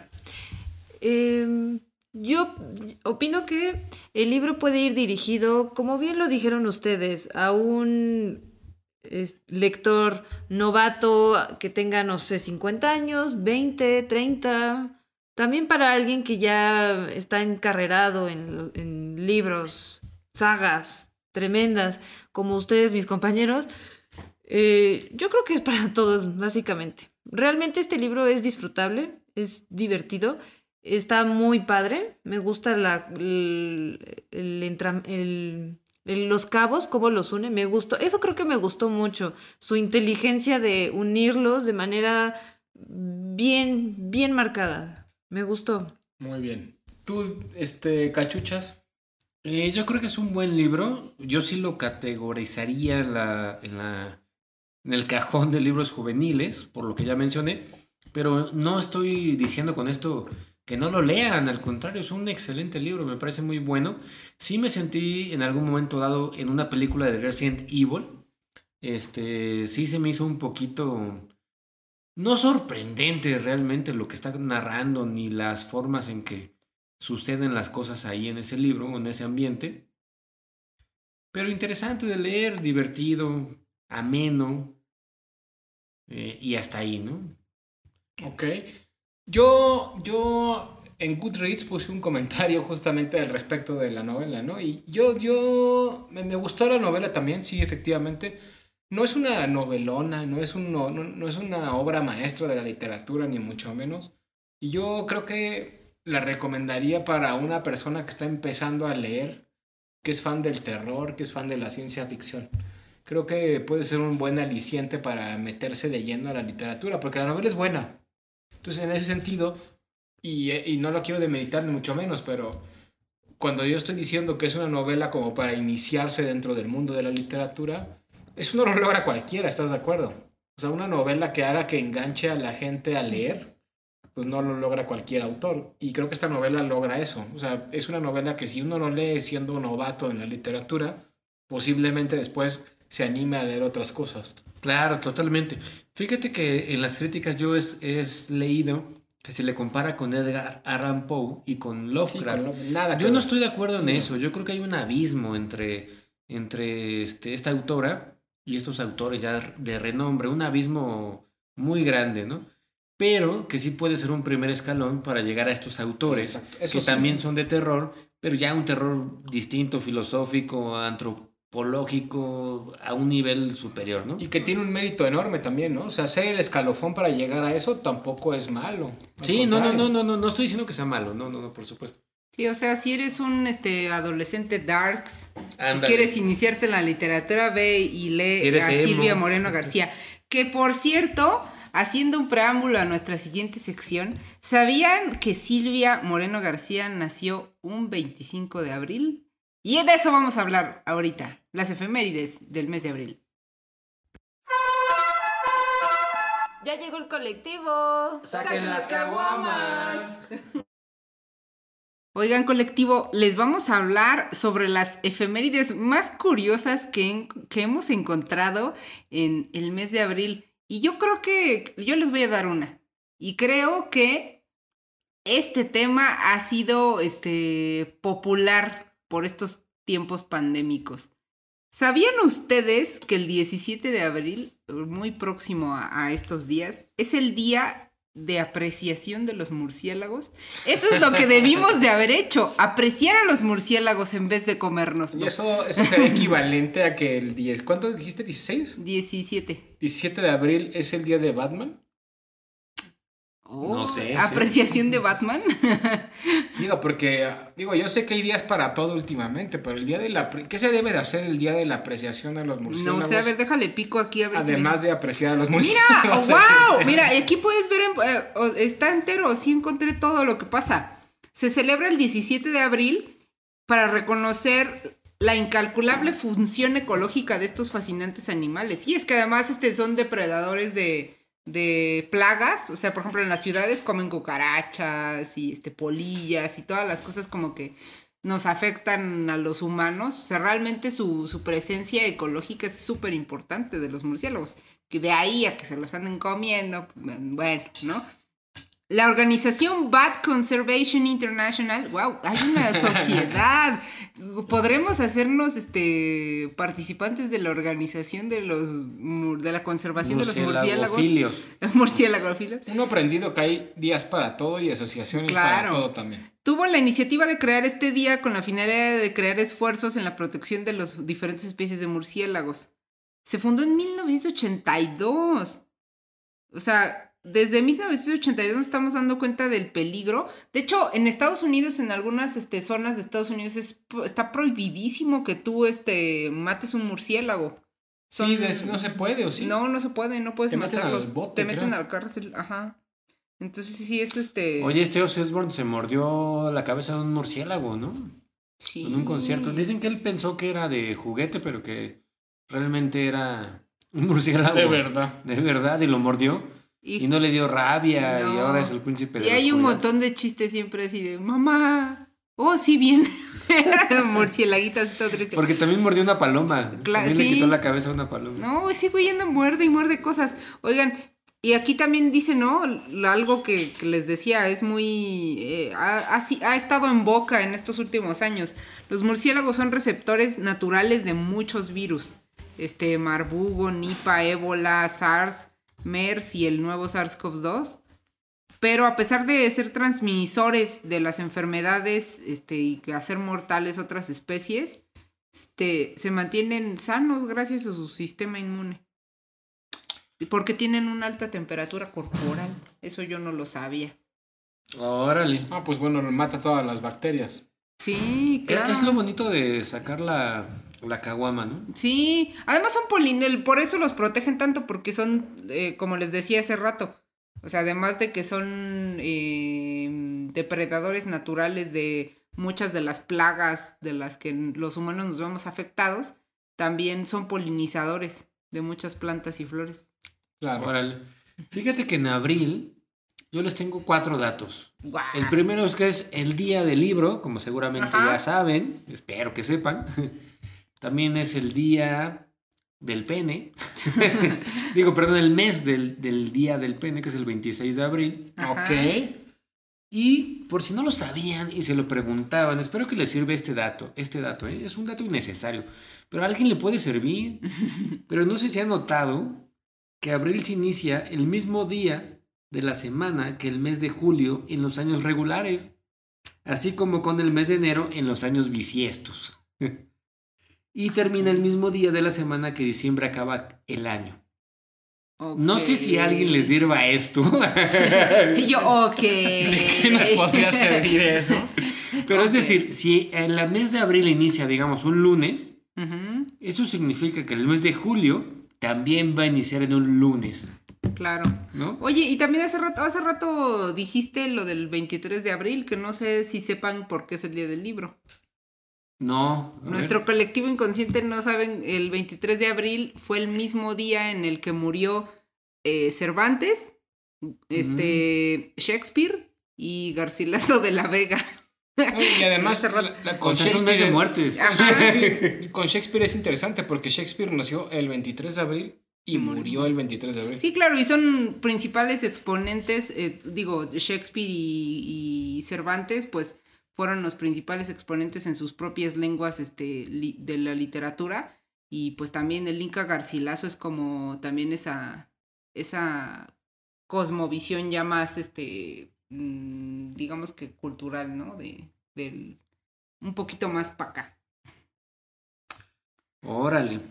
Em, yo opino que el libro puede ir dirigido, como bien lo dijeron ustedes, a un lector novato que tenga, no sé, 50 años, 20, 30. También para alguien que ya está encarrerado en, libros, sagas tremendas, como ustedes, mis compañeros. Eh, yo creo que es para todos, básicamente. Realmente este libro es disfrutable, es divertido, está muy padre. Me gusta la, el, el, los cabos, cómo los une. Me gustó, eso creo que me gustó mucho. Su inteligencia de unirlos de manera bien, bien marcada. Me gustó. Muy bien. ¿Tú, este, cachuchas? Eh, yo creo que es un buen libro. Yo sí lo categorizaría en la, en la en el cajón de libros juveniles, por lo que ya mencioné, pero no estoy diciendo con esto que no lo lean, al contrario, es un excelente libro, me parece muy bueno. Sí me sentí en algún momento dado en una película de Resident Evil, este, sí se me hizo un poquito, no sorprendente realmente lo que está narrando, ni las formas en que suceden las cosas ahí en ese libro, en ese ambiente, pero interesante de leer, divertido, ameno. Eh, y hasta ahí, ¿no? Ok. Yo, yo en Goodreads puse un comentario justamente al respecto de la novela, ¿no? Y yo, yo, me, gustó la novela también, sí, efectivamente. No es una novelona, no es, un, no es una obra maestra de la literatura, ni mucho menos. Y yo creo que la recomendaría para una persona que está empezando a leer, que es fan del terror, que es fan de la ciencia ficción creo que puede ser un buen aliciente para meterse de lleno a la literatura, porque la novela es buena. Entonces, en ese sentido, y, y no lo quiero demeritar ni mucho menos, pero cuando yo estoy diciendo que es una novela como para iniciarse dentro del mundo de la literatura, eso no lo logra cualquiera, ¿estás de acuerdo? O sea, una novela que haga que enganche a la gente a leer, pues no lo logra cualquier autor. Y creo que esta novela logra eso. O sea, es una novela que si uno no lee siendo un novato en la literatura, posiblemente después se anime a leer otras cosas. Claro, totalmente. Fíjate que en las críticas yo he es leído que se le compara con Edgar Allan Poe y con Lovecraft. nada yo no estoy de acuerdo en eso. Yo creo que hay un abismo entre, entre este, esta autora y estos autores ya de renombre, un abismo muy grande, ¿no? Pero que sí puede ser un primer escalón para llegar a estos autores que también son de terror, pero ya un terror distinto, filosófico, antropológico a un nivel superior, ¿no? Y que tiene un mérito enorme también, ¿no? O sea, ser el escalofón para llegar a eso tampoco es malo. Sí, no, no, no, no, no, no estoy diciendo que sea malo, no, no, no, por supuesto. Sí, o sea, si eres un este adolescente darks quieres iniciarte en la literatura, ve y lee a Silvia Moreno García. Que por cierto, haciendo un preámbulo a nuestra siguiente sección, ¿sabían que Silvia Moreno García nació un 25 de abril? Y de eso vamos a hablar ahorita, las efemérides del mes de abril. Ya llegó el colectivo. Saquen las caguamas. Oigan, colectivo, les vamos a hablar sobre las efemérides más curiosas que, que, hemos encontrado en el mes de abril. Y yo creo que yo les voy a dar una. Y creo que este tema ha sido este, popular por estos tiempos pandémicos. ¿Sabían ustedes que el 17 de abril, muy próximo a, estos días, es el día de apreciación de los murciélagos? Eso es lo que debimos de haber hecho, apreciar a los murciélagos en vez de comernos. ¿Y eso, eso sería equivalente a que el 10, ¿cuánto dijiste? ¿16? 17. 17 de abril es el día de Batman. No sé. Apreciación de Batman. digo, porque, digo, yo sé que hay días para todo últimamente, pero el día de la... ¿Qué se debe de hacer el día de la apreciación de los murciélagos? No sé, a ver, déjale pico aquí a ver Además de apreciar a los murciélagos. ¡Mira! ¡Wow! Mira, aquí puedes ver, eh, está entero, sí encontré todo lo que pasa. Se celebra el 17 de abril para reconocer la incalculable función ecológica de estos fascinantes animales. Y es que además este, son depredadores de de plagas, o sea, por ejemplo, en las ciudades comen cucarachas y este polillas y todas las cosas como que nos afectan a los humanos. O sea, realmente su, su presencia ecológica es súper importante de los murciélagos. Que de ahí a que se los anden comiendo, bueno, ¿no? La organización Bat Conservation International, wow, hay una sociedad. Podremos hacernos este participantes de la organización de los de la conservación de los murciélagos. Murciélagos. Uno aprendido que hay días para todo y asociaciones para todo también. Tuvo la iniciativa de crear este día con la finalidad de crear esfuerzos en la protección de las diferentes especies de murciélagos. Se fundó en 1982. O sea, desde 1982 nos estamos dando cuenta del peligro. De hecho, en Estados Unidos, en algunas este, zonas de Estados Unidos, es, está prohibidísimo que tú este, mates un murciélago. sí, no se puede, ¿o sí? No, no se puede, no puedes Te matarlos. Te meten al cárcel, ajá. Entonces sí, es este... Oye, este Osborne se mordió la cabeza de un murciélago, ¿no? Sí. En un concierto. Dicen que él pensó que era de juguete, pero que realmente era un murciélago. De verdad. De verdad, y lo mordió. Y, no le dio rabia y ahora es el príncipe de Y hay un montón de chistes siempre así de, mamá, oh, sí, bien. Murcielaguitas, está triste. Porque también mordió una paloma. también le quitó la cabeza a una paloma. No, sigo yendo muerde y muerde cosas. Oigan, y aquí también dice, ¿no? Algo que, les decía, es muy... Eh, ha, ha, estado en boca en estos últimos años. Los murciélagos son receptores naturales de muchos virus. Este, marbugo, nipa, ébola, SARS, MERS y el nuevo SARS-CoV-2. Pero a pesar de ser transmisores de las enfermedades este, y hacer mortales otras especies, este, se mantienen sanos gracias a su sistema inmune. Porque tienen una alta temperatura corporal. Eso yo no lo sabía. Órale. Ah, pues bueno, mata todas las bacterias. Sí, claro. Es lo bonito de sacar la, la caguama, ¿no? Sí, además son polinel, por eso los protegen tanto, porque son, eh, como les decía hace rato, o sea, además de que son eh, depredadores naturales de muchas de las plagas de las que los humanos nos vemos afectados, también son polinizadores de muchas plantas y flores. Claro. Órale. Fíjate que en abril yo les tengo cuatro datos. El primero es que es el día del libro, como seguramente ya saben, espero que sepan. También es el día del pene. Digo, perdón, el mes del, día del pene, que es el 26 de abril. Ok. Y por si no lo sabían y se lo preguntaban, espero que les sirva este dato. Este dato, ¿eh? es un dato innecesario, pero a alguien le puede servir. Pero no sé si han notado que abril se inicia el mismo día de la semana que el mes de julio en los años regulares, así como con el mes de enero en los años bisiestos. y termina el mismo día de la semana que diciembre acaba el año. No sé si a alguien les sirva esto. y yo, ok. qué nos podría servir eso? Pero es decir, si en la mes de abril inicia, digamos, un lunes, eso significa que el mes de julio también va a iniciar en un lunes. Claro. ¿No? Oye, y también hace rato, hace rato dijiste lo del 23 de abril, que no sé si sepan por qué es el día del libro. No. Nuestro colectivo inconsciente no saben, el 23 de abril fue el mismo día en el que murió eh, Cervantes, este, Shakespeare y Garcilaso de la Vega. Y además, con, Shakespeare, de muertes. con Shakespeare es interesante porque Shakespeare nació el 23 de abril y murió el 23 de abril. Sí, claro, y son principales exponentes, eh, digo, Shakespeare y, Cervantes, pues fueron los principales exponentes en sus propias lenguas este, de la literatura. Y pues también el Inca Garcilaso es como también esa, esa cosmovisión ya más, este, mm, digamos que cultural, ¿no? De, del, un poquito más para acá. Órale.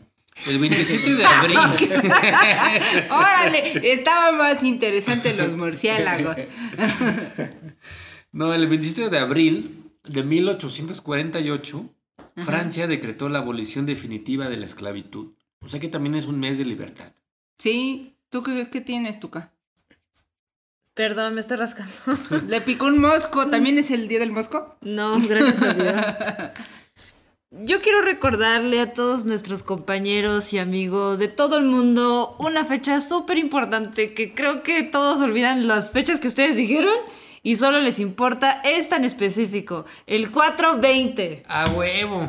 El 27 de abril. Órale, estaba más interesante los murciélagos. no, el 27 de abril de 1848, Francia decretó la abolición definitiva de la esclavitud. O sea que también es un mes de libertad. Sí, ¿tú qué, qué tienes, Tuca? Perdón, me estoy rascando. Le picó un mosco. ¿También es el día del mosco? No, gracias a Dios. Yo quiero recordarle a todos nuestros compañeros y amigos de todo el mundo una fecha súper importante que creo que todos olvidan las fechas que ustedes dijeron y solo les importa es tan específico, el 420. A huevo.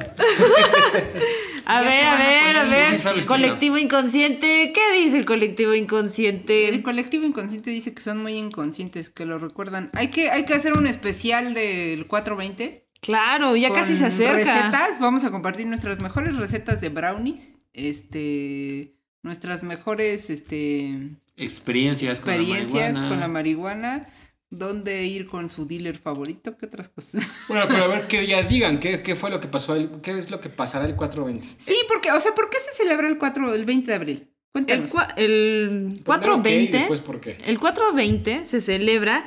a ver, a ver, a ver. colectivo inconsciente, ¿qué dice el colectivo inconsciente? El colectivo inconsciente dice que son muy inconscientes, que lo recuerdan. Hay que, hay que hacer un especial del 420 Claro, ya casi se acerca. Recetas, vamos a compartir nuestras mejores recetas de brownies, este, nuestras mejores, este, experiencias, experiencias con la marihuana. Dónde ir con su dealer favorito, qué otras cosas. Bueno, pero a ver que ya digan qué, fue lo que pasó, qué es lo que pasará el 420. Sí, porque, o sea, ¿por qué se celebra el 4, el 20 de abril? Cuéntanos. El, el 420. después por qué. El 420 se celebra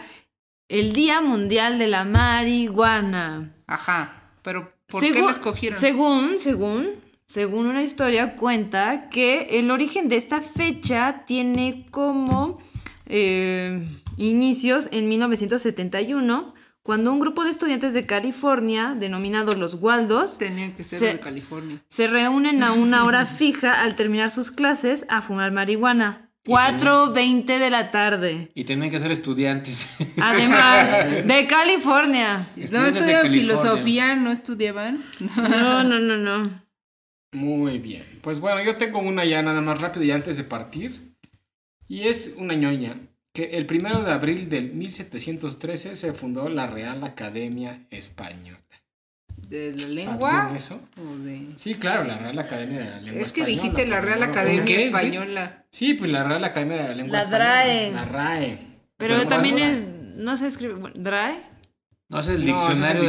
el Día Mundial de la Marihuana. Ajá, pero ¿por qué lo escogieron? Según, según, según una historia cuenta que el origen de esta fecha tiene como eh, inicios en 1971 cuando un grupo de estudiantes de California, denominados los Waldos, tenían que ser de California, se reúnen a una hora fija al terminar sus clases a fumar marihuana. 4.20 de la tarde. Y tienen que ser estudiantes. Además, de California. No estudian filosofía, no estudiaban. No, no, no, no. Muy bien. Pues bueno, yo tengo una ya nada más rápido y antes de partir. Y es una ñoña. Que el primero de abril del 1713 se fundó la Real Academia Española de la lengua. eso? Sí, claro, la Real Academia de la Lengua Es que dijiste la Real Academia Española. Sí, pues la Real Academia de la Lengua La DRAE. La RAE. Pero, también es, no se escribe, ¿DRAE? No, es el diccionario,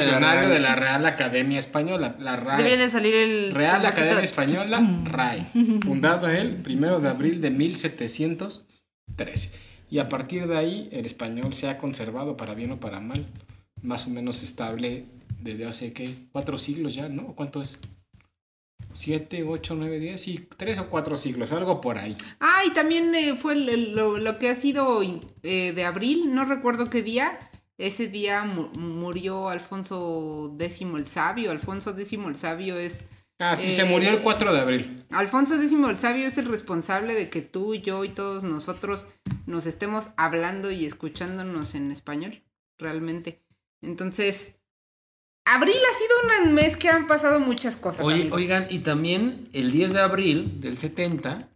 de, la Real Academia Española, la RAE. Debería de salir el... Real Academia Española, RAE. Fundada el primero de abril de 1713. Y a partir de ahí, el español se ha conservado, para bien o para mal, más o menos estable desde hace, ¿qué? Cuatro siglos ya, ¿no? ¿Cuánto es? Siete, ocho, nueve, diez, sí, tres o cuatro siglos, algo por ahí. Ah, y también eh, fue lo, que ha sido eh, de abril, no recuerdo qué día. Ese día murió Alfonso X el Sabio. Alfonso X el Sabio es... Ah, sí, se murió el 4 de abril. Alfonso X el Sabio es el responsable de que tú, yo y todos nosotros nos estemos hablando y escuchándonos en español, realmente. Entonces, Abril ha sido un mes que han pasado muchas cosas. oigan, y también el 10 de abril del 70,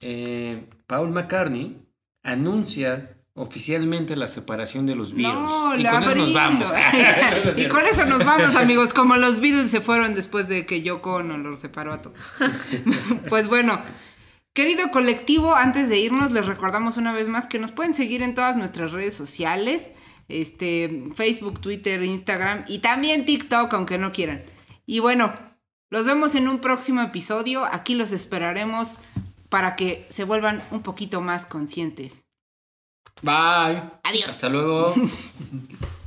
eh, Paul McCartney anuncia oficialmente la separación de los Beatles. No, y con eso nos vamos. y con eso nos vamos, amigos. Como los Beatles se fueron después de que Yoko no los separó a todos. pues bueno. Querido colectivo, antes de irnos, les recordamos una vez más que nos pueden seguir en todas nuestras redes sociales este, Facebook, Twitter, Instagram y también TikTok, aunque no quieran. Y bueno, los vemos en un próximo episodio. Aquí los esperaremos para que se vuelvan un poquito más conscientes. Bye. Adiós. Hasta luego.